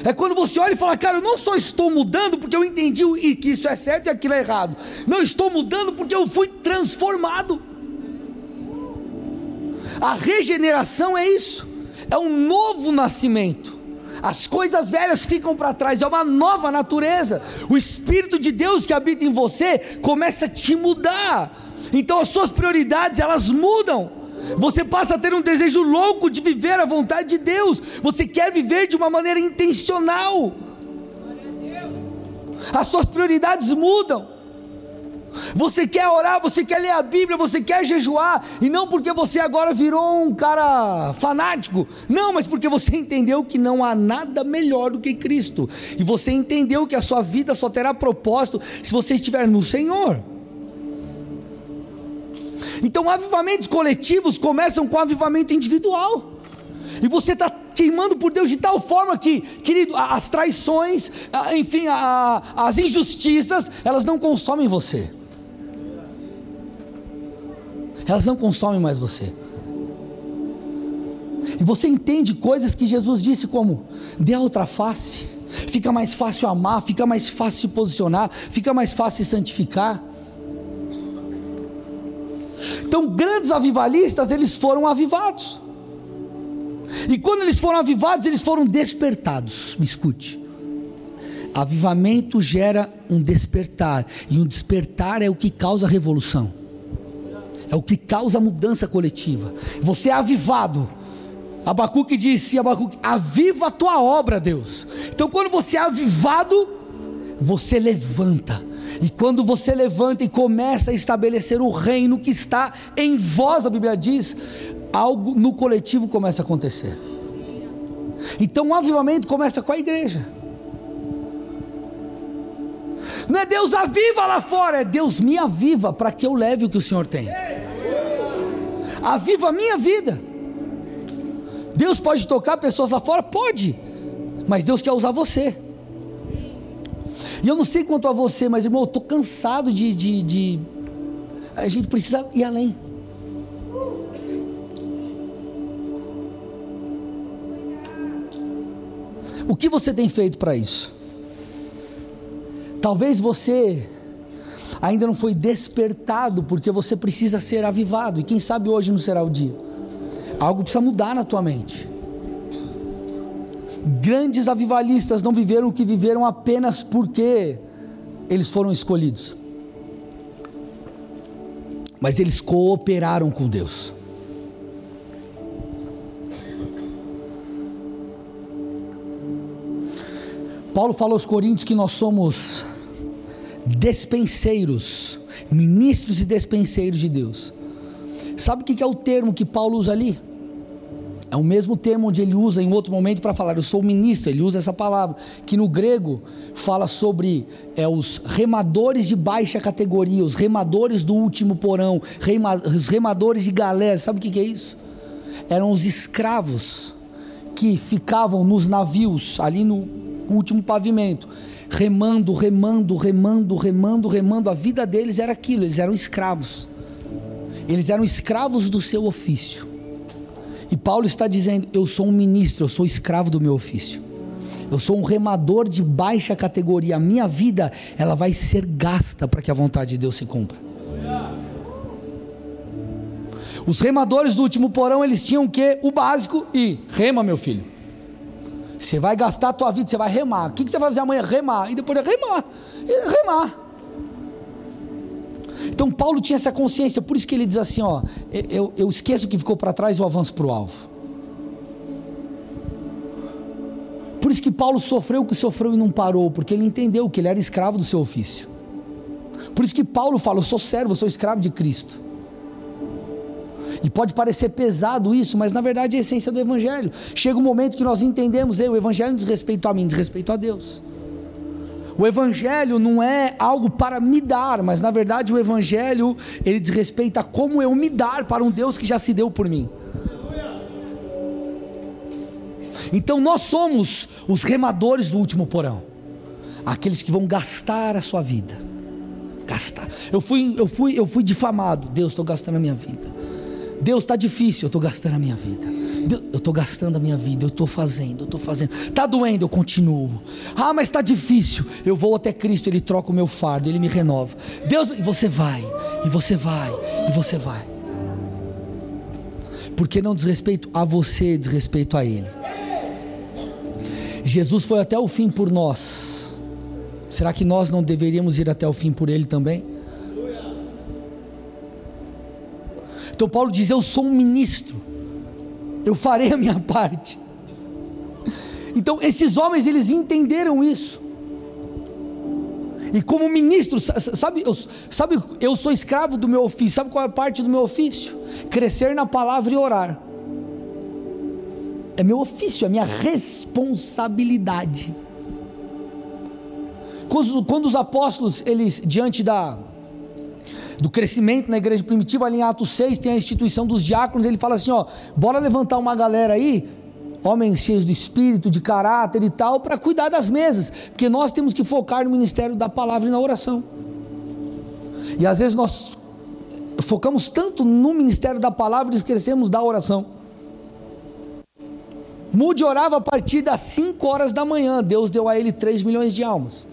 É quando você olha e fala, cara, eu não só estou mudando porque eu entendi que isso é certo e aquilo é errado. Não estou mudando porque eu fui transformado. A regeneração é isso, é um novo nascimento. As coisas velhas ficam para trás, é uma nova natureza. O Espírito de Deus que habita em você começa a te mudar. Então as suas prioridades elas mudam. Você passa a ter um desejo louco de viver a vontade de Deus. Você quer viver de uma maneira intencional. As suas prioridades mudam. Você quer orar, você quer ler a Bíblia, você quer jejuar, e não porque você agora virou um cara fanático, não, mas porque você entendeu que não há nada melhor do que Cristo, e você entendeu que a sua vida só terá propósito se você estiver no Senhor. Então, avivamentos coletivos começam com avivamento individual. E você está queimando por Deus de tal forma que, querido, as traições, enfim, as injustiças, elas não consomem você. Elas não consomem mais você. E você entende coisas que Jesus disse como: dê a outra face. Fica mais fácil amar, fica mais fácil se posicionar, fica mais fácil se santificar. Então, grandes avivalistas, eles foram avivados. E quando eles foram avivados, eles foram despertados. Me escute. Avivamento gera um despertar, e um despertar é o que causa revolução. É o que causa mudança coletiva. Você é avivado. Abacuque disse, Abacuque, aviva a tua obra, Deus. Então, quando você é avivado, você levanta e quando você levanta e começa a estabelecer o reino que está em vós, a Bíblia diz, algo no coletivo começa a acontecer. Então o avivamento começa com a igreja. Não é Deus aviva lá fora, é Deus me aviva para que eu leve o que o Senhor tem. Aviva a minha vida. Deus pode tocar pessoas lá fora? Pode. Mas Deus quer usar você. E eu não sei quanto a você, mas irmão, eu estou cansado de, de, de. A gente precisa ir além. O que você tem feito para isso? Talvez você ainda não foi despertado, porque você precisa ser avivado, e quem sabe hoje não será o dia. Algo precisa mudar na tua mente. Grandes avivalistas não viveram o que viveram apenas porque eles foram escolhidos, mas eles cooperaram com Deus. Paulo fala aos Coríntios que nós somos despenseiros, ministros e despenseiros de Deus. Sabe o que é o termo que Paulo usa ali? É o mesmo termo onde ele usa em outro momento para falar, eu sou ministro, ele usa essa palavra, que no grego fala sobre é, os remadores de baixa categoria, os remadores do último porão, rema, os remadores de galés, sabe o que é isso? Eram os escravos que ficavam nos navios, ali no último pavimento, remando, remando, remando, remando, remando, a vida deles era aquilo, eles eram escravos, eles eram escravos do seu ofício. E Paulo está dizendo: Eu sou um ministro, eu sou escravo do meu ofício. Eu sou um remador de baixa categoria. A minha vida, ela vai ser gasta para que a vontade de Deus se cumpra. Os remadores do último porão, eles tinham o que? O básico e rema, meu filho. Você vai gastar a tua vida, você vai remar. O que você vai fazer amanhã? Remar. E depois remar. Remar. Então Paulo tinha essa consciência, por isso que ele diz assim: ó, eu, eu esqueço o que ficou para trás e eu avanço para o alvo. Por isso que Paulo sofreu o que sofreu e não parou, porque ele entendeu que ele era escravo do seu ofício. Por isso que Paulo fala: Eu sou servo, eu sou escravo de Cristo. E pode parecer pesado isso, mas na verdade é a essência do Evangelho. Chega um momento que nós entendemos: o Evangelho não diz respeito a mim, diz respeito a Deus. O evangelho não é algo para me dar, mas na verdade o evangelho ele diz respeito a como eu me dar para um Deus que já se deu por mim. Então nós somos os remadores do último porão, aqueles que vão gastar a sua vida. Gastar. Eu fui, eu fui, eu fui difamado. Deus, estou gastando a minha vida. Deus está difícil, eu estou gastando a minha vida. Deus, eu estou gastando a minha vida, eu estou fazendo, eu estou fazendo. Está doendo, eu continuo. Ah, mas está difícil. Eu vou até Cristo, Ele troca o meu fardo, Ele me renova. Deus, e você vai, e você vai, e você vai. Porque não diz respeito a você, diz respeito a Ele. Jesus foi até o fim por nós. Será que nós não deveríamos ir até o fim por Ele também? Então Paulo diz: Eu sou um ministro, eu farei a minha parte. Então esses homens eles entenderam isso. E como ministro, sabe eu, sabe, eu sou escravo do meu ofício. Sabe qual é a parte do meu ofício? Crescer na palavra e orar é meu ofício, é minha responsabilidade. Quando, quando, os apóstolos, eles, diante da, do crescimento na igreja primitiva, ali em Atos 6, tem a instituição dos diáconos, ele fala assim: ó, bora levantar uma galera aí, homens cheios de espírito, de caráter e tal, para cuidar das mesas, porque nós temos que focar no ministério da palavra e na oração. E às vezes nós focamos tanto no ministério da palavra e esquecemos da oração. Mude orava a partir das 5 horas da manhã. Deus deu a ele 3 milhões de almas.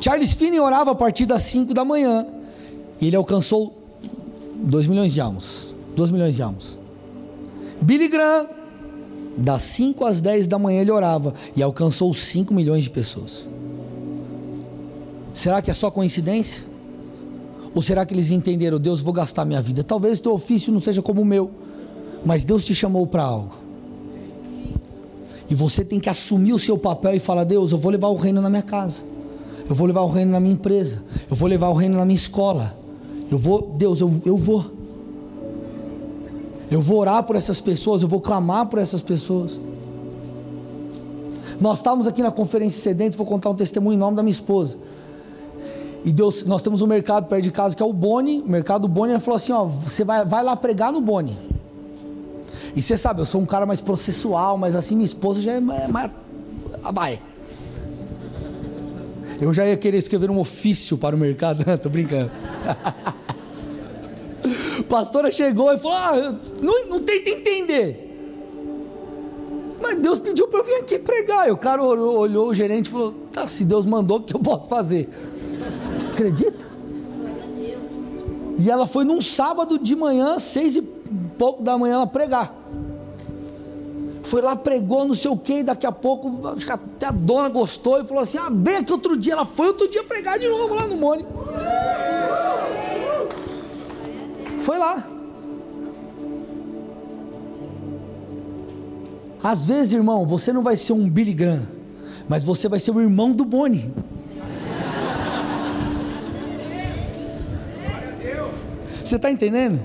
Charles Finney orava a partir das 5 da manhã. E ele alcançou 2 milhões de almas. 2 milhões de almas. Billy Graham, das 5 às 10 da manhã ele orava e alcançou 5 milhões de pessoas. Será que é só coincidência? Ou será que eles entenderam, Deus, vou gastar minha vida? Talvez o teu ofício não seja como o meu mas Deus te chamou para algo. E você tem que assumir o seu papel e falar: Deus, eu vou levar o reino na minha casa. Eu vou levar o reino na minha empresa. Eu vou levar o reino na minha escola. Eu vou, Deus, eu, eu vou. Eu vou orar por essas pessoas, eu vou clamar por essas pessoas. Nós estávamos aqui na conferência sedente, vou contar um testemunho em nome da minha esposa. E Deus, nós temos um mercado perto de casa que é o Boni, o mercado Boni, ele falou assim: ó, você vai, vai lá pregar no Boni. E você sabe, eu sou um cara mais processual, mas assim minha esposa já é mais. Ah, vai. Eu já ia querer escrever um ofício para o mercado. <laughs> Tô brincando. <laughs> Pastora chegou e falou: ah, não, não tenta entender. Mas Deus pediu para eu vir aqui pregar. E o cara olhou, olhou o gerente e falou: tá, se Deus mandou, o que eu posso fazer? Acredita? E ela foi num sábado de manhã, seis e pouco da manhã, ela pregar foi lá, pregou, não sei o que, e daqui a pouco até a dona gostou e falou assim: ah, vem aqui outro dia. Ela foi outro dia pregar de novo lá no Mone. Foi lá. Às vezes, irmão, você não vai ser um Billy Graham, mas você vai ser o irmão do Boni. Você está entendendo?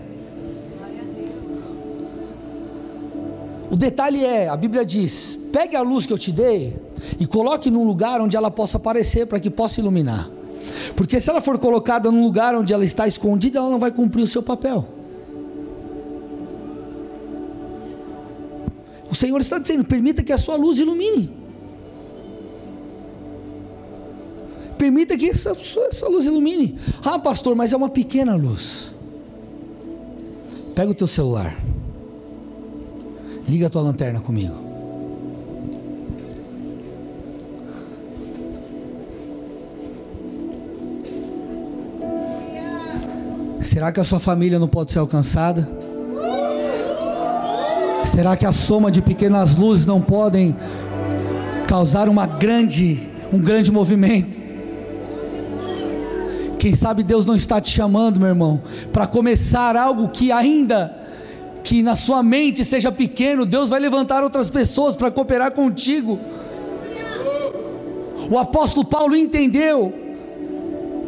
O detalhe é, a Bíblia diz: pegue a luz que eu te dei e coloque num lugar onde ela possa aparecer para que possa iluminar. Porque se ela for colocada num lugar onde ela está escondida, ela não vai cumprir o seu papel. O Senhor está dizendo: permita que a sua luz ilumine. Permita que essa, essa luz ilumine. Ah, pastor, mas é uma pequena luz. Pega o teu celular. Liga a tua lanterna comigo. Será que a sua família não pode ser alcançada? Será que a soma de pequenas luzes não podem causar uma grande, um grande movimento? Quem sabe Deus não está te chamando, meu irmão, para começar algo que ainda que na sua mente seja pequeno, Deus vai levantar outras pessoas para cooperar contigo. O apóstolo Paulo entendeu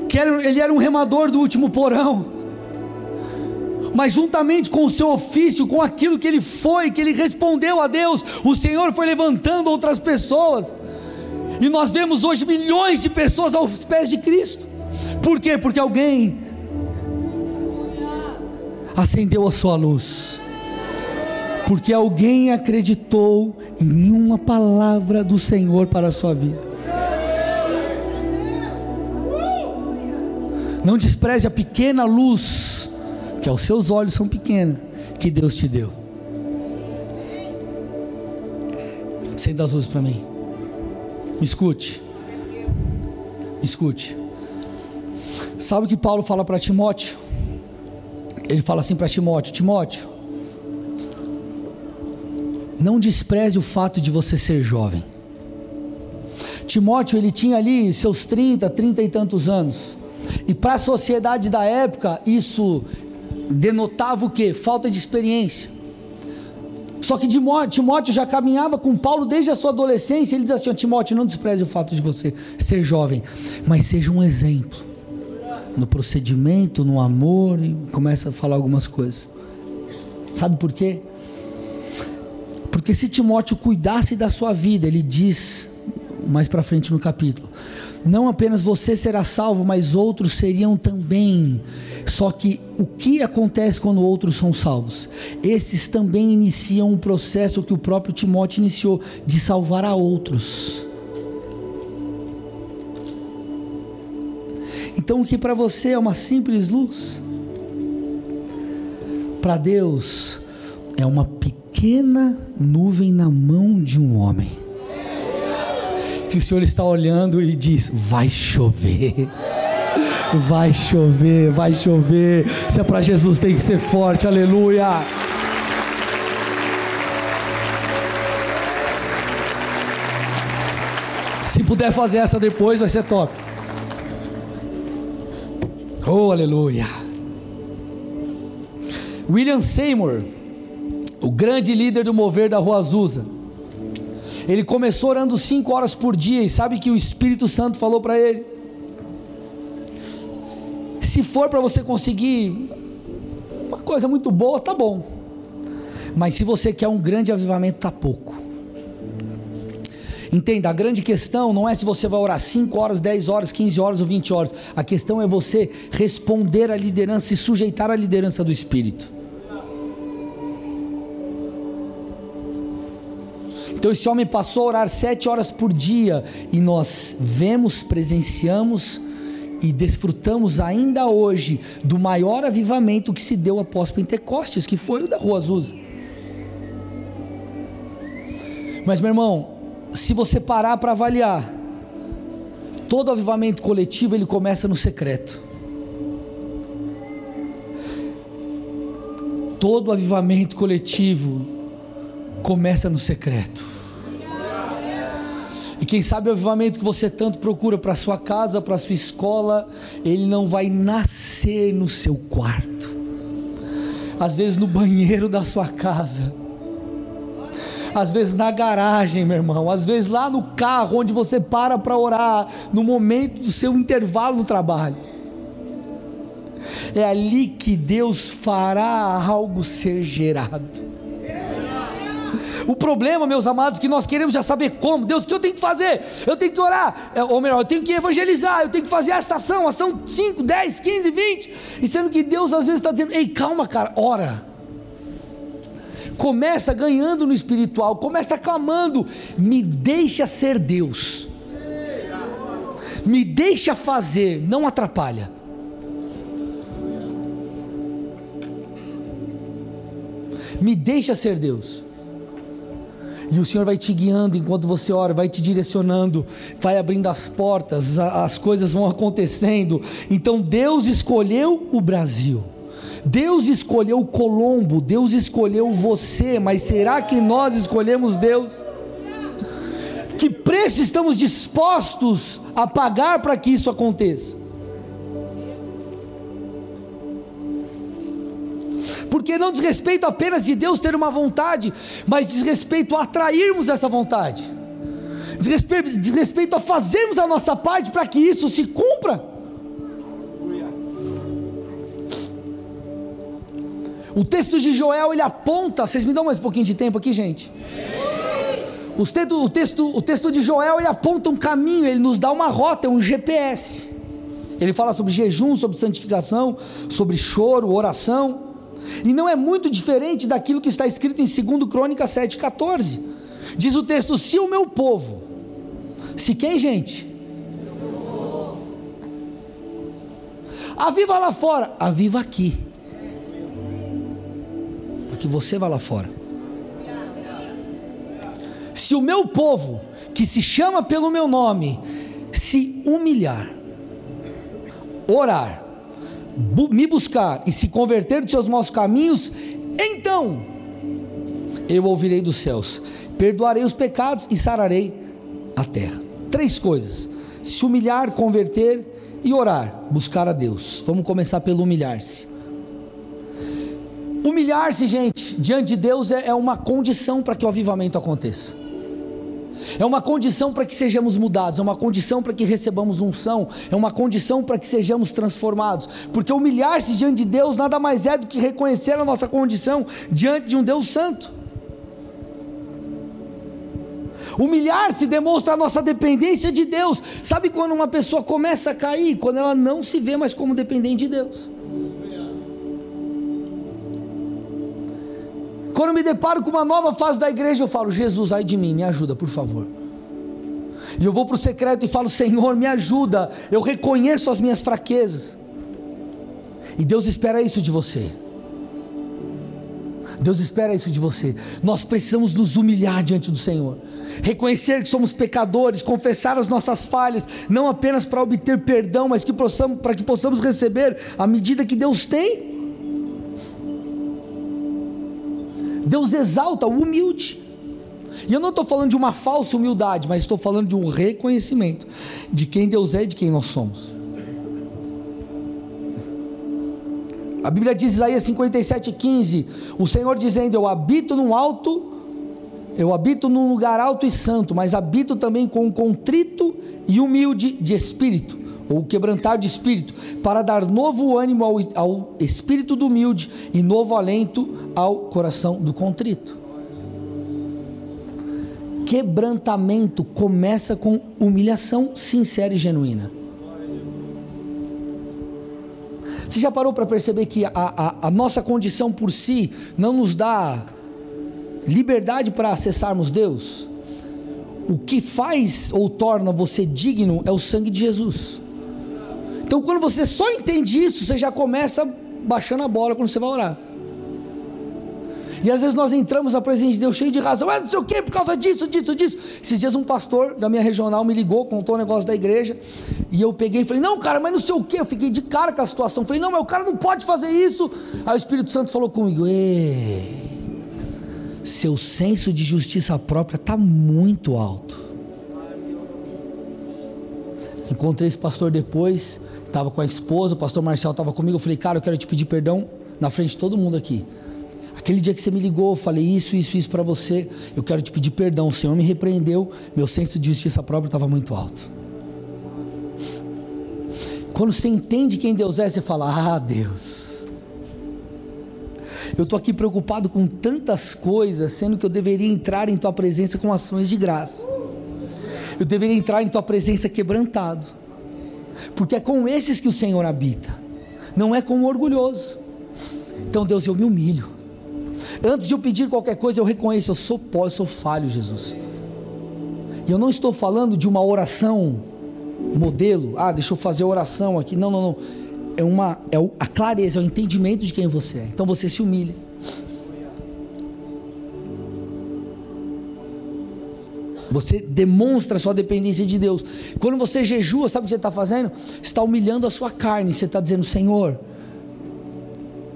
que ele era um remador do último porão, mas juntamente com o seu ofício, com aquilo que ele foi, que ele respondeu a Deus, o Senhor foi levantando outras pessoas. E nós vemos hoje milhões de pessoas aos pés de Cristo. Por quê? Porque alguém acendeu a sua luz. Porque alguém acreditou em uma palavra do Senhor para a sua vida. Não despreze a pequena luz, que aos seus olhos são pequenas, que Deus te deu. Acenda as luzes para mim. Me escute. Me escute. Sabe o que Paulo fala para Timóteo? Ele fala assim para Timóteo: Timóteo, não despreze o fato de você ser jovem. Timóteo, ele tinha ali seus 30, 30 e tantos anos. E para a sociedade da época, isso denotava o que? Falta de experiência. Só que Timóteo já caminhava com Paulo desde a sua adolescência. Ele diz assim: Timóteo, não despreze o fato de você ser jovem, mas seja um exemplo no procedimento, no amor. E começa a falar algumas coisas. Sabe por quê? Porque se Timóteo cuidasse da sua vida, ele diz mais para frente no capítulo, não apenas você será salvo, mas outros seriam também. Só que o que acontece quando outros são salvos? Esses também iniciam um processo que o próprio Timóteo iniciou de salvar a outros. Então, o que para você é uma simples luz, para Deus é uma pequena nuvem na mão de um homem que o Senhor está olhando e diz: vai chover. Vai chover, vai chover. Se é para Jesus, tem que ser forte, aleluia. Se puder fazer essa depois, vai ser top. Oh, aleluia. William Seymour, o grande líder do mover da Rua Azusa ele começou orando cinco horas por dia e sabe que o Espírito Santo falou para ele: se for para você conseguir uma coisa muito boa, tá bom. Mas se você quer um grande avivamento, tá pouco. Entenda, a grande questão não é se você vai orar 5 horas, 10 horas, 15 horas ou 20 horas. A questão é você responder à liderança e sujeitar à liderança do Espírito. Então esse homem passou a orar sete horas por dia e nós vemos, presenciamos e desfrutamos ainda hoje do maior avivamento que se deu após Pentecostes, que foi o da Rua Azusa. Mas meu irmão, se você parar para avaliar, todo avivamento coletivo ele começa no secreto. Todo avivamento coletivo começa no secreto. Quem sabe o avivamento que você tanto procura para sua casa, para sua escola, ele não vai nascer no seu quarto. Às vezes no banheiro da sua casa. Às vezes na garagem, meu irmão, às vezes lá no carro onde você para para orar, no momento do seu intervalo no trabalho. É ali que Deus fará algo ser gerado. O problema, meus amados, que nós queremos já saber como. Deus, o que eu tenho que fazer? Eu tenho que orar, é, ou melhor, eu tenho que evangelizar, eu tenho que fazer essa ação, ação 5, 10, 15, 20. E sendo que Deus às vezes está dizendo: ei, calma, cara, ora. Começa ganhando no espiritual, começa clamando, me deixa ser Deus. Me deixa fazer, não atrapalha. Me deixa ser Deus. E o Senhor vai te guiando enquanto você ora, vai te direcionando, vai abrindo as portas, as coisas vão acontecendo. Então Deus escolheu o Brasil. Deus escolheu Colombo, Deus escolheu você, mas será que nós escolhemos Deus? Que preço estamos dispostos a pagar para que isso aconteça? Porque não diz respeito apenas de Deus ter uma vontade, mas diz respeito a atrairmos essa vontade, diz respeito, diz respeito a fazermos a nossa parte para que isso se cumpra. O texto de Joel ele aponta, vocês me dão mais um pouquinho de tempo aqui, gente? Os texto, o, texto, o texto de Joel ele aponta um caminho, ele nos dá uma rota, é um GPS. Ele fala sobre jejum, sobre santificação, sobre choro, oração. E não é muito diferente daquilo que está escrito em 2 Crônica 7,14. Diz o texto: Se o meu povo, se quem, gente? Aviva lá fora, aviva aqui. Para que você vá lá fora. Se o meu povo, que se chama pelo meu nome, se humilhar, orar, me buscar e se converter dos seus maus caminhos, então eu ouvirei dos céus, perdoarei os pecados e sararei a terra. Três coisas: se humilhar, converter e orar, buscar a Deus. Vamos começar pelo humilhar-se. Humilhar-se, gente, diante de Deus é, é uma condição para que o avivamento aconteça. É uma condição para que sejamos mudados, é uma condição para que recebamos unção, é uma condição para que sejamos transformados. Porque humilhar-se diante de Deus nada mais é do que reconhecer a nossa condição diante de um Deus santo. Humilhar-se demonstra a nossa dependência de Deus. Sabe quando uma pessoa começa a cair? Quando ela não se vê mais como dependente de Deus. Quando me deparo com uma nova fase da igreja, eu falo: Jesus, ai de mim, me ajuda, por favor. E eu vou para o secreto e falo: Senhor, me ajuda. Eu reconheço as minhas fraquezas. E Deus espera isso de você. Deus espera isso de você. Nós precisamos nos humilhar diante do Senhor, reconhecer que somos pecadores, confessar as nossas falhas, não apenas para obter perdão, mas que possamos, para que possamos receber a medida que Deus tem. Deus exalta o humilde. E eu não estou falando de uma falsa humildade, mas estou falando de um reconhecimento de quem Deus é e de quem nós somos. A Bíblia diz, Isaías 57,15: O Senhor dizendo: Eu habito num alto, eu habito num lugar alto e santo, mas habito também com um contrito e humilde de espírito ou quebrantar de espírito, para dar novo ânimo ao, ao espírito do humilde e novo alento ao coração do contrito. Quebrantamento começa com humilhação sincera e genuína. Você já parou para perceber que a, a, a, nossa condição por si não nos dá liberdade para acessarmos Deus? O que faz ou torna você digno é o sangue de Jesus. Então, quando você só entende isso, você já começa baixando a bola quando você vai orar. E às vezes nós entramos na presença de Deus cheio de razão, ah, não sei o que, por causa disso, disso, disso. Esses dias um pastor da minha regional me ligou, contou um negócio da igreja, e eu peguei e falei, não, cara, mas não sei o que, eu fiquei de cara com a situação. Falei, não, mas o cara não pode fazer isso. Aí o Espírito Santo falou comigo, seu senso de justiça própria está muito alto. Encontrei esse pastor depois, estava com a esposa, o pastor Marcial estava comigo. Eu falei, cara, eu quero te pedir perdão na frente de todo mundo aqui. Aquele dia que você me ligou, eu falei isso, isso, isso para você. Eu quero te pedir perdão. O Senhor me repreendeu. Meu senso de justiça própria estava muito alto. Quando você entende quem Deus é, você fala: Ah, Deus. Eu estou aqui preocupado com tantas coisas, sendo que eu deveria entrar em Tua presença com ações de graça. Eu deveria entrar em Tua presença quebrantado porque é com esses que o Senhor habita, não é com o orgulhoso. Então, Deus, eu me humilho. Antes de eu pedir qualquer coisa, eu reconheço, eu sou pó, eu sou falho, Jesus. E eu não estou falando de uma oração modelo, ah, deixa eu fazer oração aqui. Não, não, não. É uma é a clareza, é o entendimento de quem você é. Então você se humilha. Você demonstra sua dependência de Deus. Quando você jejua, sabe o que você está fazendo? Está humilhando a sua carne. Você está dizendo, Senhor,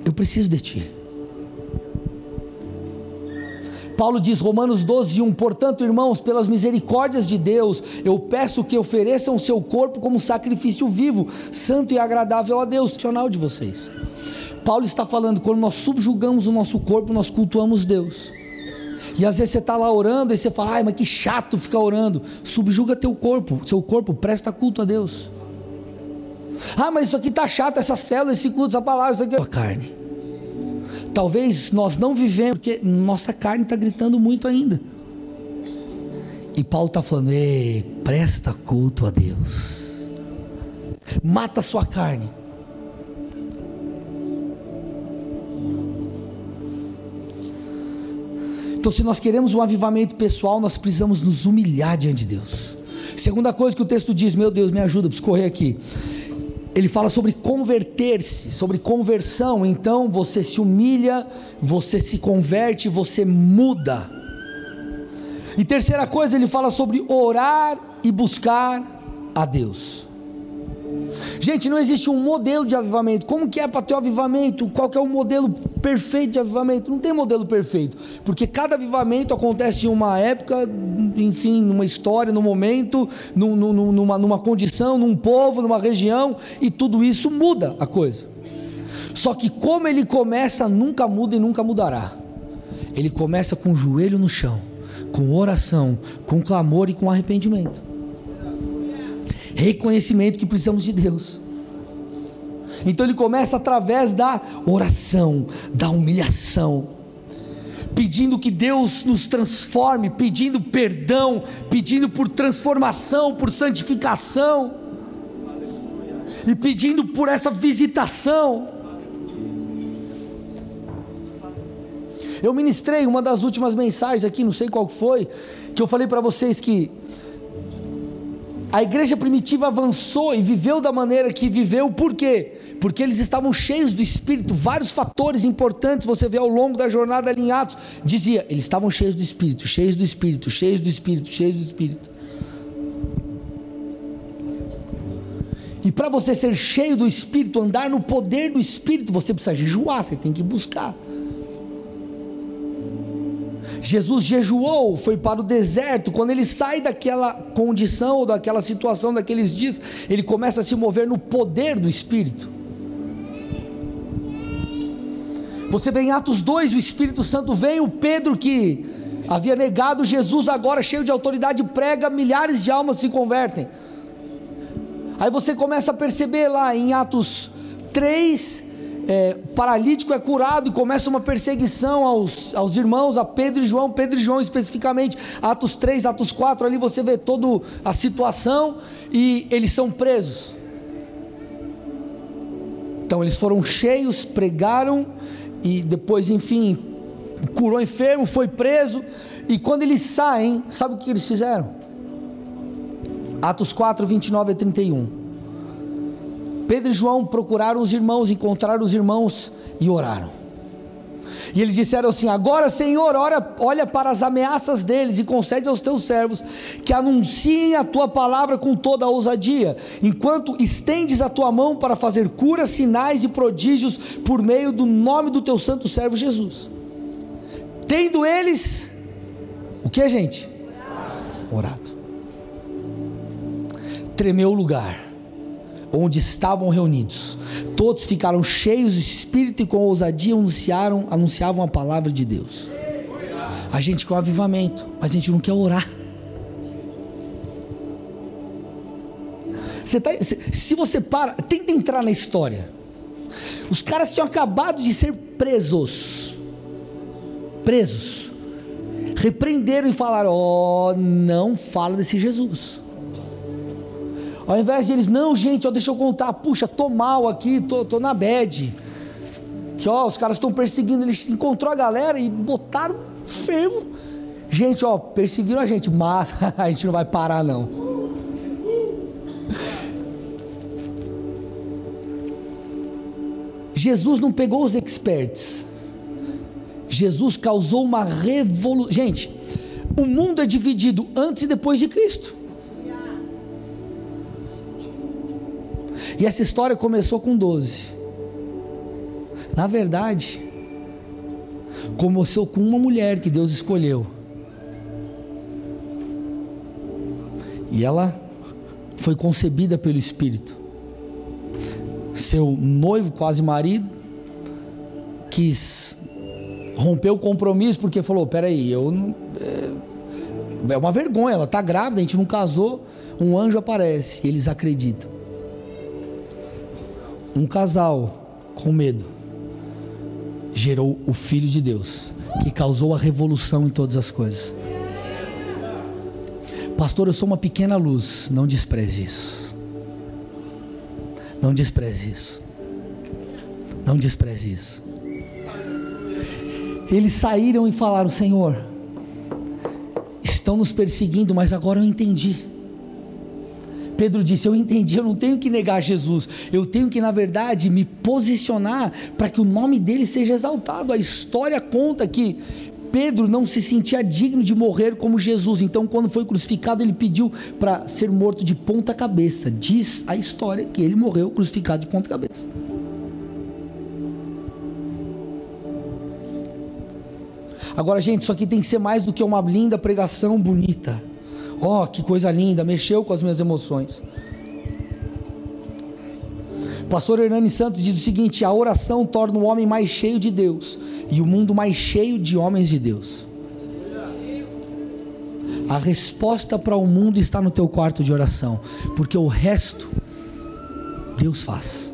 eu preciso de Ti. Paulo diz, Romanos 12, 1: Portanto, irmãos, pelas misericórdias de Deus, eu peço que ofereçam o seu corpo como sacrifício vivo, santo e agradável a Deus, funcional de vocês. Paulo está falando, quando nós subjugamos o nosso corpo, nós cultuamos Deus. E às vezes você está lá orando e você fala, ai, mas que chato ficar orando. Subjuga teu corpo, seu corpo presta culto a Deus. Ah, mas isso aqui está chato, essa célula, esse culto, essa palavra, isso aqui. A carne. Talvez nós não vivemos, porque nossa carne está gritando muito ainda. E Paulo está falando: Ei, presta culto a Deus, mata a sua carne. Então, se nós queremos um avivamento pessoal, nós precisamos nos humilhar diante de Deus. Segunda coisa que o texto diz, meu Deus, me ajuda, preciso correr aqui. Ele fala sobre converter-se, sobre conversão. Então você se humilha, você se converte, você muda. E terceira coisa, ele fala sobre orar e buscar a Deus. Gente, não existe um modelo de avivamento. Como que é para ter o avivamento? Qual que é o modelo perfeito de avivamento? Não tem modelo perfeito, porque cada avivamento acontece em uma época, enfim, numa história, num momento, num, num, numa, numa condição, num povo, numa região, e tudo isso muda a coisa. Só que como ele começa, nunca muda e nunca mudará. Ele começa com o joelho no chão, com oração, com clamor e com arrependimento reconhecimento que precisamos de Deus. Então ele começa através da oração, da humilhação, pedindo que Deus nos transforme, pedindo perdão, pedindo por transformação, por santificação, e pedindo por essa visitação. Eu ministrei uma das últimas mensagens aqui, não sei qual foi, que eu falei para vocês que a igreja primitiva avançou e viveu da maneira que viveu, por quê? Porque eles estavam cheios do Espírito, vários fatores importantes você vê ao longo da jornada ali em Atos, dizia, eles estavam cheios do Espírito, cheios do Espírito, cheios do Espírito, cheios do Espírito. E para você ser cheio do Espírito, andar no poder do Espírito, você precisa jejuar, você tem que buscar. Jesus jejuou, foi para o deserto. Quando ele sai daquela condição ou daquela situação daqueles dias, ele começa a se mover no poder do Espírito. Você vê em Atos 2, o Espírito Santo vem, o Pedro que havia negado Jesus, agora cheio de autoridade, prega, milhares de almas se convertem. Aí você começa a perceber lá em Atos 3, é, paralítico é curado e começa uma perseguição aos, aos irmãos, a Pedro e João, Pedro e João especificamente, Atos 3, Atos 4, ali você vê toda a situação e eles são presos. Então eles foram cheios, pregaram e depois, enfim, curou enfermo, foi preso. E quando eles saem, sabe o que eles fizeram? Atos 4, 29 a 31. Pedro e João procuraram os irmãos, encontraram os irmãos e oraram. E eles disseram assim: Agora, Senhor, ora, olha para as ameaças deles e concede aos teus servos que anunciem a tua palavra com toda a ousadia, enquanto estendes a tua mão para fazer curas, sinais e prodígios por meio do nome do teu santo servo Jesus. Tendo eles, o que, gente? Orado. Tremeu o lugar onde estavam reunidos. Todos ficaram cheios de espírito e com ousadia anunciaram, anunciavam a palavra de Deus. A gente quer o avivamento, mas a gente não quer orar. Você tá, se você para, tenta entrar na história. Os caras tinham acabado de ser presos. Presos. Repreenderam e falaram: Ó, oh, não fala desse Jesus. Ao invés de eles, não, gente, ó, deixa eu contar, puxa, tô mal aqui, tô, tô na bad. Que ó, os caras estão perseguindo, eles encontrou a galera e botaram fervo. Gente, ó, perseguiram a gente, mas <laughs> a gente não vai parar não. Jesus não pegou os experts. Jesus causou uma revolução. Gente, o mundo é dividido antes e depois de Cristo. E essa história começou com 12. Na verdade, começou com uma mulher que Deus escolheu. E ela foi concebida pelo Espírito. Seu noivo, quase marido, quis romper o compromisso porque falou: peraí, eu não. É, é uma vergonha, ela está grávida, a gente não casou. Um anjo aparece e eles acreditam um casal com medo gerou o Filho de Deus, que causou a revolução em todas as coisas. Pastor, eu sou uma pequena luz. Não despreze isso. Não despreze isso. Não despreze isso. Eles saíram e falaram: Senhor, estão nos perseguindo, mas agora eu entendi. Pedro disse: Eu entendi, eu não tenho que negar Jesus, eu tenho que, na verdade, me posicionar para que o nome dele seja exaltado. A história conta que Pedro não se sentia digno de morrer como Jesus, então, quando foi crucificado, ele pediu para ser morto de ponta cabeça. Diz a história que ele morreu crucificado de ponta cabeça. Agora, gente, isso aqui tem que ser mais do que uma linda pregação bonita. Oh, que coisa linda, mexeu com as minhas emoções. pastor Hernani Santos diz o seguinte: a oração torna o homem mais cheio de Deus e o mundo mais cheio de homens de Deus. A resposta para o mundo está no teu quarto de oração, porque o resto Deus faz.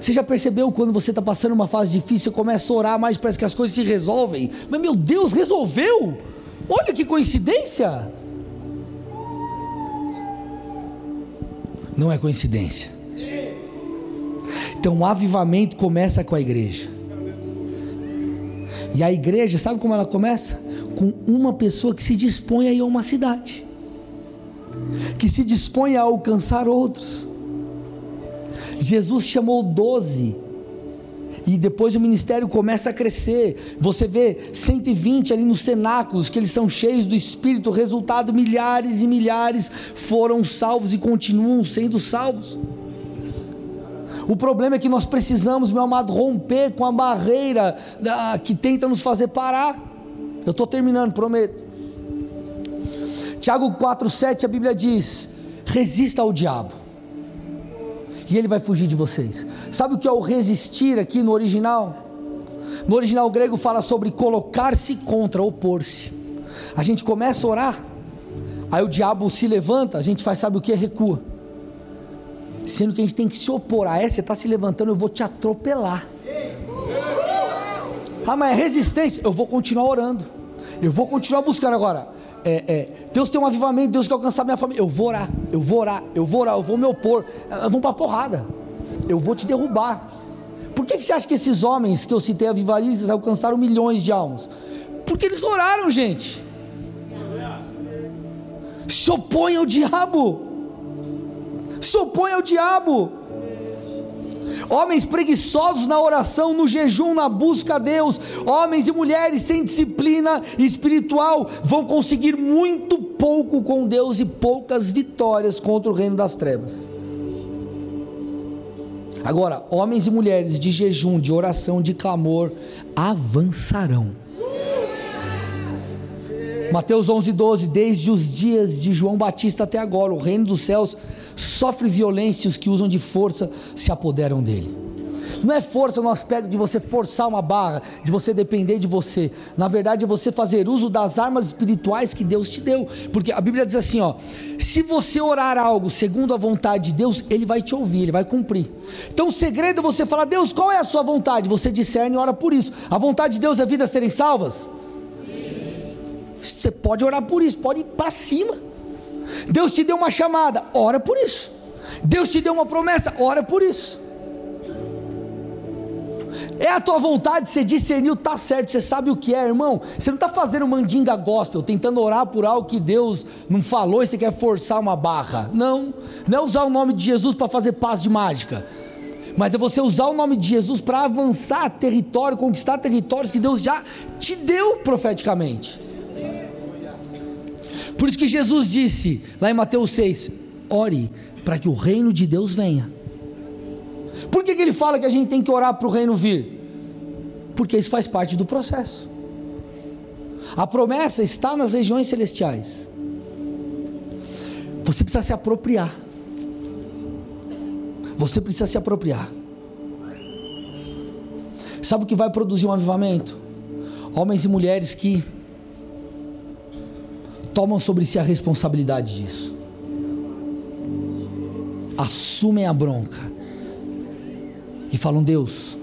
Você já percebeu quando você está passando uma fase difícil, você começa a orar, mas parece que as coisas se resolvem? Mas meu Deus, resolveu! Olha que coincidência! Não é coincidência. Então o avivamento começa com a igreja. E a igreja, sabe como ela começa? Com uma pessoa que se dispõe a ir a uma cidade, que se dispõe a alcançar outros. Jesus chamou doze. E depois o ministério começa a crescer. Você vê 120 ali nos cenáculos, que eles são cheios do Espírito. Resultado: milhares e milhares foram salvos e continuam sendo salvos. O problema é que nós precisamos, meu amado, romper com a barreira da, que tenta nos fazer parar. Eu estou terminando, prometo. Tiago 4,7 a Bíblia diz: resista ao diabo e ele vai fugir de vocês. Sabe o que é o resistir aqui no original? No original grego fala sobre colocar-se contra, opor-se. A gente começa a orar, aí o diabo se levanta, a gente faz, sabe o que? Recua. Sendo que a gente tem que se opor. Ah, é? Você está se levantando, eu vou te atropelar. Ah, mas é resistência. Eu vou continuar orando. Eu vou continuar buscando agora é, é, Deus tem um avivamento, Deus quer alcançar minha família. Eu vou orar, eu vou orar, eu vou orar, eu vou me opor. Elas vão para porrada. Eu vou te derrubar. Por que, que você acha que esses homens que eu citei, avivalistas, alcançaram milhões de almas? Porque eles oraram, gente. Se opõe ao diabo. Se opõe ao diabo homens preguiçosos na oração, no jejum, na busca a Deus, homens e mulheres sem disciplina espiritual vão conseguir muito pouco com Deus e poucas vitórias contra o reino das trevas. Agora, homens e mulheres de jejum, de oração, de clamor avançarão. Mateus 11, 12: Desde os dias de João Batista até agora, o reino dos céus sofre violência e os que usam de força se apoderam dele. Não é força no aspecto de você forçar uma barra, de você depender de você. Na verdade, é você fazer uso das armas espirituais que Deus te deu. Porque a Bíblia diz assim: ó, se você orar algo segundo a vontade de Deus, Ele vai te ouvir, Ele vai cumprir. Então o segredo é você falar: Deus, qual é a sua vontade? Você discerne e ora por isso. A vontade de Deus é vidas serem salvas? Sim. Você pode orar por isso, pode ir para cima. Deus te deu uma chamada, ora por isso. Deus te deu uma promessa, ora por isso. É a tua vontade, você discerniu, tá certo, você sabe o que é, irmão. Você não está fazendo mandinga gospel, tentando orar por algo que Deus não falou e você quer forçar uma barra. Não, não é usar o nome de Jesus para fazer paz de mágica. Mas é você usar o nome de Jesus para avançar território, conquistar territórios que Deus já te deu profeticamente. Por isso que Jesus disse, lá em Mateus 6, ore para que o reino de Deus venha. Por que, que ele fala que a gente tem que orar para o reino vir? Porque isso faz parte do processo. A promessa está nas regiões celestiais. Você precisa se apropriar. Você precisa se apropriar. Sabe o que vai produzir um avivamento? Homens e mulheres que tomam sobre si a responsabilidade disso. Assumem a bronca e falam: Deus,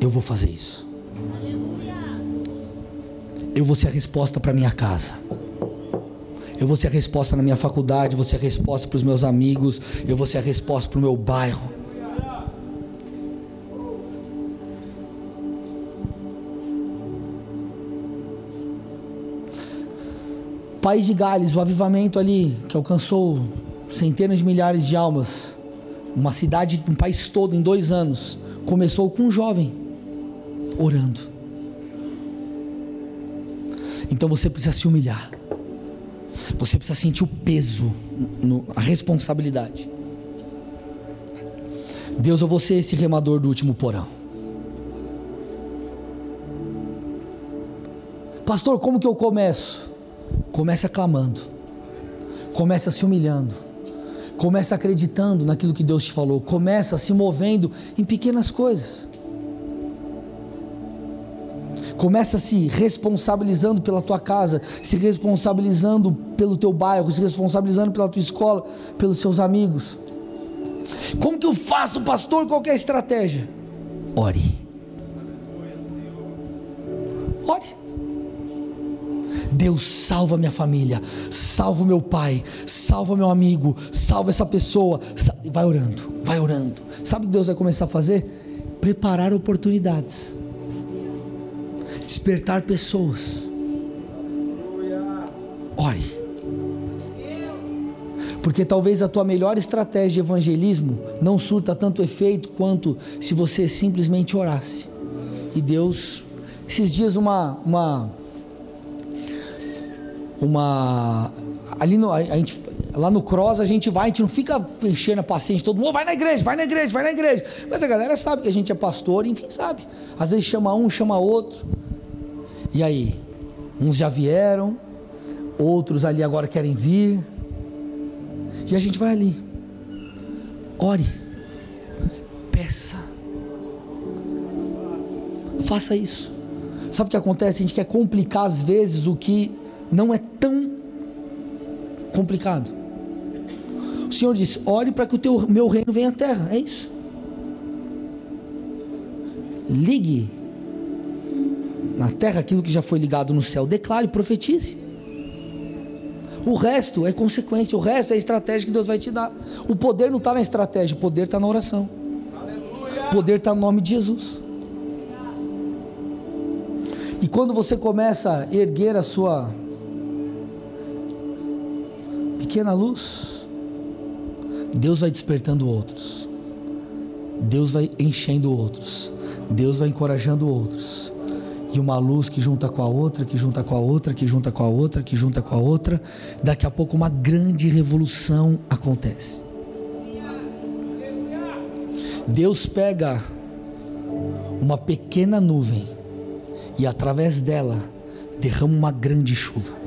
eu vou fazer isso. eu vou ser a resposta para minha casa. Eu vou ser a resposta na minha faculdade, eu vou ser a resposta para os meus amigos, eu vou ser a resposta para o meu bairro. País de Gales, o avivamento ali que alcançou centenas de milhares de almas, uma cidade, um país todo em dois anos, começou com um jovem orando. Então você precisa se humilhar. Você precisa sentir o peso, a responsabilidade. Deus, eu vou ser esse remador do último porão. Pastor, como que eu começo? Comece aclamando. Comece se humilhando. Comece acreditando naquilo que Deus te falou. Comece se movendo em pequenas coisas. Começa se responsabilizando pela tua casa, se responsabilizando pelo teu bairro, se responsabilizando pela tua escola, pelos seus amigos. Como que eu faço, pastor? Qual é a estratégia? Ore. Ore. Deus salva minha família, salva meu pai, salva meu amigo, salva essa pessoa. Vai orando, vai orando. Sabe o que Deus vai começar a fazer? Preparar oportunidades, despertar pessoas. Ore. Porque talvez a tua melhor estratégia de evangelismo não surta tanto efeito quanto se você simplesmente orasse. E Deus, esses dias uma, uma uma ali no, a, a gente, lá no cross a gente vai, a gente não fica enchendo a paciente, todo mundo vai na igreja, vai na igreja, vai na igreja. Mas a galera sabe que a gente é pastor, enfim, sabe. Às vezes chama um, chama outro. E aí, uns já vieram, outros ali agora querem vir. E a gente vai ali. Ore. Peça. Faça isso. Sabe o que acontece? A gente quer complicar às vezes o que não é tão complicado. O Senhor disse: ore para que o teu, meu reino venha à terra. É isso. Ligue na terra aquilo que já foi ligado no céu. Declare, profetize. O resto é consequência, o resto é a estratégia que Deus vai te dar. O poder não está na estratégia, o poder está na oração. O poder está no nome de Jesus. E quando você começa a erguer a sua pequena luz, Deus vai despertando outros, Deus vai enchendo outros, Deus vai encorajando outros. E uma luz que junta com a outra, que junta com a outra, que junta com a outra, que junta com a outra, daqui a pouco uma grande revolução acontece. Deus pega uma pequena nuvem e através dela derrama uma grande chuva.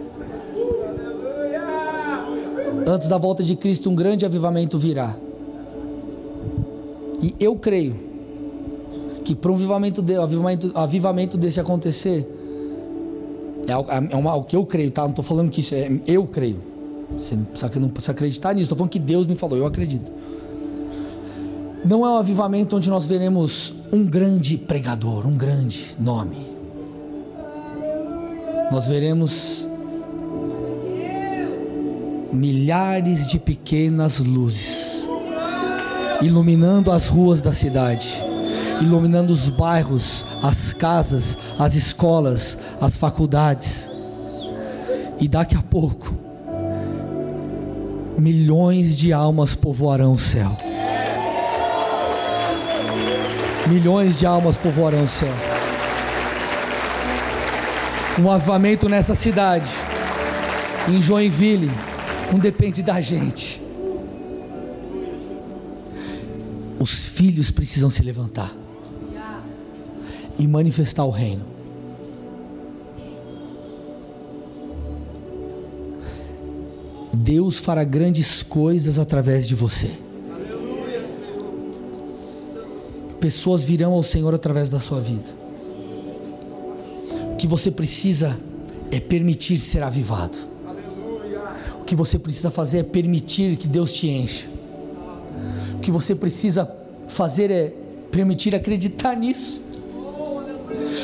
Antes da volta de Cristo, um grande avivamento virá. E eu creio que para um avivamento, de, avivamento, avivamento desse acontecer, é, é uma, o que eu creio, tá? Não estou falando que isso é. Eu creio. Você não precisa, não precisa acreditar nisso. Estou falando que Deus me falou, eu acredito. Não é um avivamento onde nós veremos um grande pregador, um grande nome. Nós veremos milhares de pequenas luzes, iluminando as ruas da cidade, iluminando os bairros, as casas, as escolas, as faculdades. E daqui a pouco, milhões de almas povoarão o céu. Milhões de almas povoarão o céu. Um avivamento nessa cidade, em Joinville não depende da gente. Os filhos precisam se levantar e manifestar o reino. Deus fará grandes coisas através de você. Pessoas virão ao Senhor através da sua vida. O que você precisa é permitir ser avivado que você precisa fazer é permitir que Deus te encha. O que você precisa fazer é permitir acreditar nisso.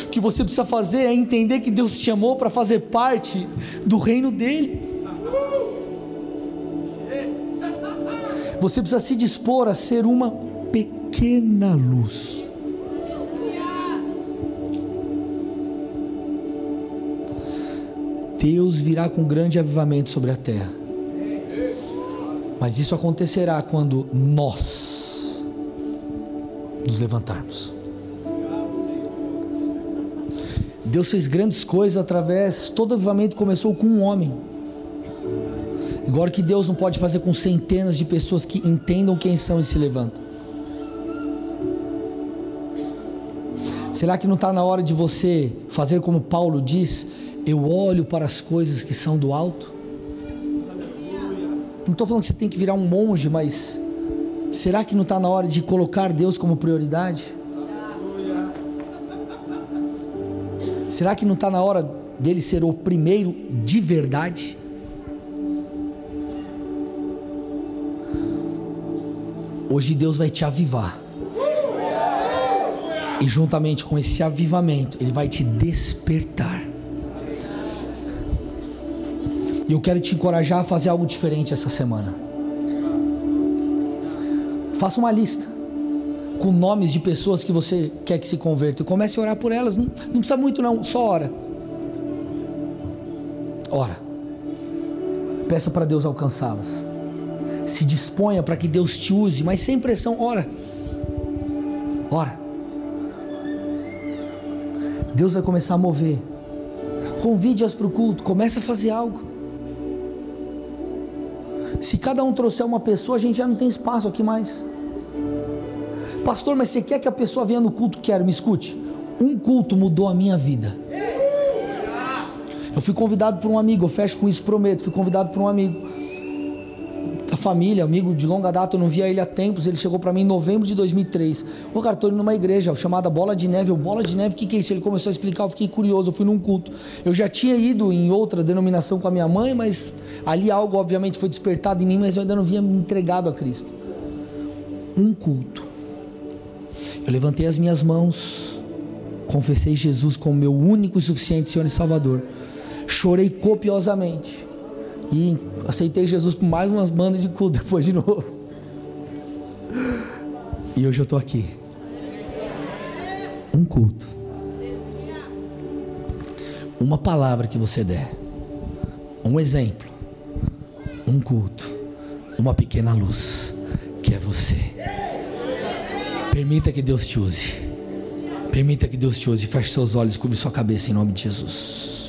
O que você precisa fazer é entender que Deus te chamou para fazer parte do reino dele. Você precisa se dispor a ser uma pequena luz. Deus virá com grande avivamento sobre a terra. Mas isso acontecerá quando nós nos levantarmos. Deus fez grandes coisas através, todo avivamento começou com um homem. Agora que Deus não pode fazer com centenas de pessoas que entendam quem são e se levantam. Será que não está na hora de você fazer como Paulo diz? Eu olho para as coisas que são do alto. Não estou falando que você tem que virar um monge, mas será que não está na hora de colocar Deus como prioridade? Será que não está na hora dele ser o primeiro de verdade? Hoje Deus vai te avivar. E juntamente com esse avivamento, Ele vai te despertar. E eu quero te encorajar a fazer algo diferente essa semana. Faça uma lista com nomes de pessoas que você quer que se convertam. Comece a orar por elas. Não, não precisa muito, não, só ora. Ora. Peça para Deus alcançá-las. Se disponha para que Deus te use, mas sem pressão, ora. Ora. Deus vai começar a mover. Convide-as para o culto, comece a fazer algo. Se cada um trouxer uma pessoa, a gente já não tem espaço aqui mais. Pastor, mas você quer que a pessoa venha no culto? Quero, me escute. Um culto mudou a minha vida. Eu fui convidado por um amigo, eu fecho com isso, prometo. Fui convidado por um amigo família, amigo de longa data, eu não via ele há tempos. Ele chegou para mim em novembro de 2003. Ô, cara, tô indo numa igreja chamada Bola de Neve. Eu, Bola de Neve, o que, que é isso? Ele começou a explicar, eu fiquei curioso. Eu fui num culto. Eu já tinha ido em outra denominação com a minha mãe, mas ali algo, obviamente, foi despertado em mim, mas eu ainda não havia me entregado a Cristo. Um culto eu levantei as minhas mãos, confessei Jesus como meu único e suficiente Senhor e Salvador. Chorei copiosamente e aceitei Jesus por mais umas bandas de culto <laughs> depois de novo. E hoje eu estou aqui. Um culto. Uma palavra que você der. Um exemplo. Um culto. Uma pequena luz. Que é você. Permita que Deus te use. Permita que Deus te use. Feche seus olhos, cubra sua cabeça em nome de Jesus.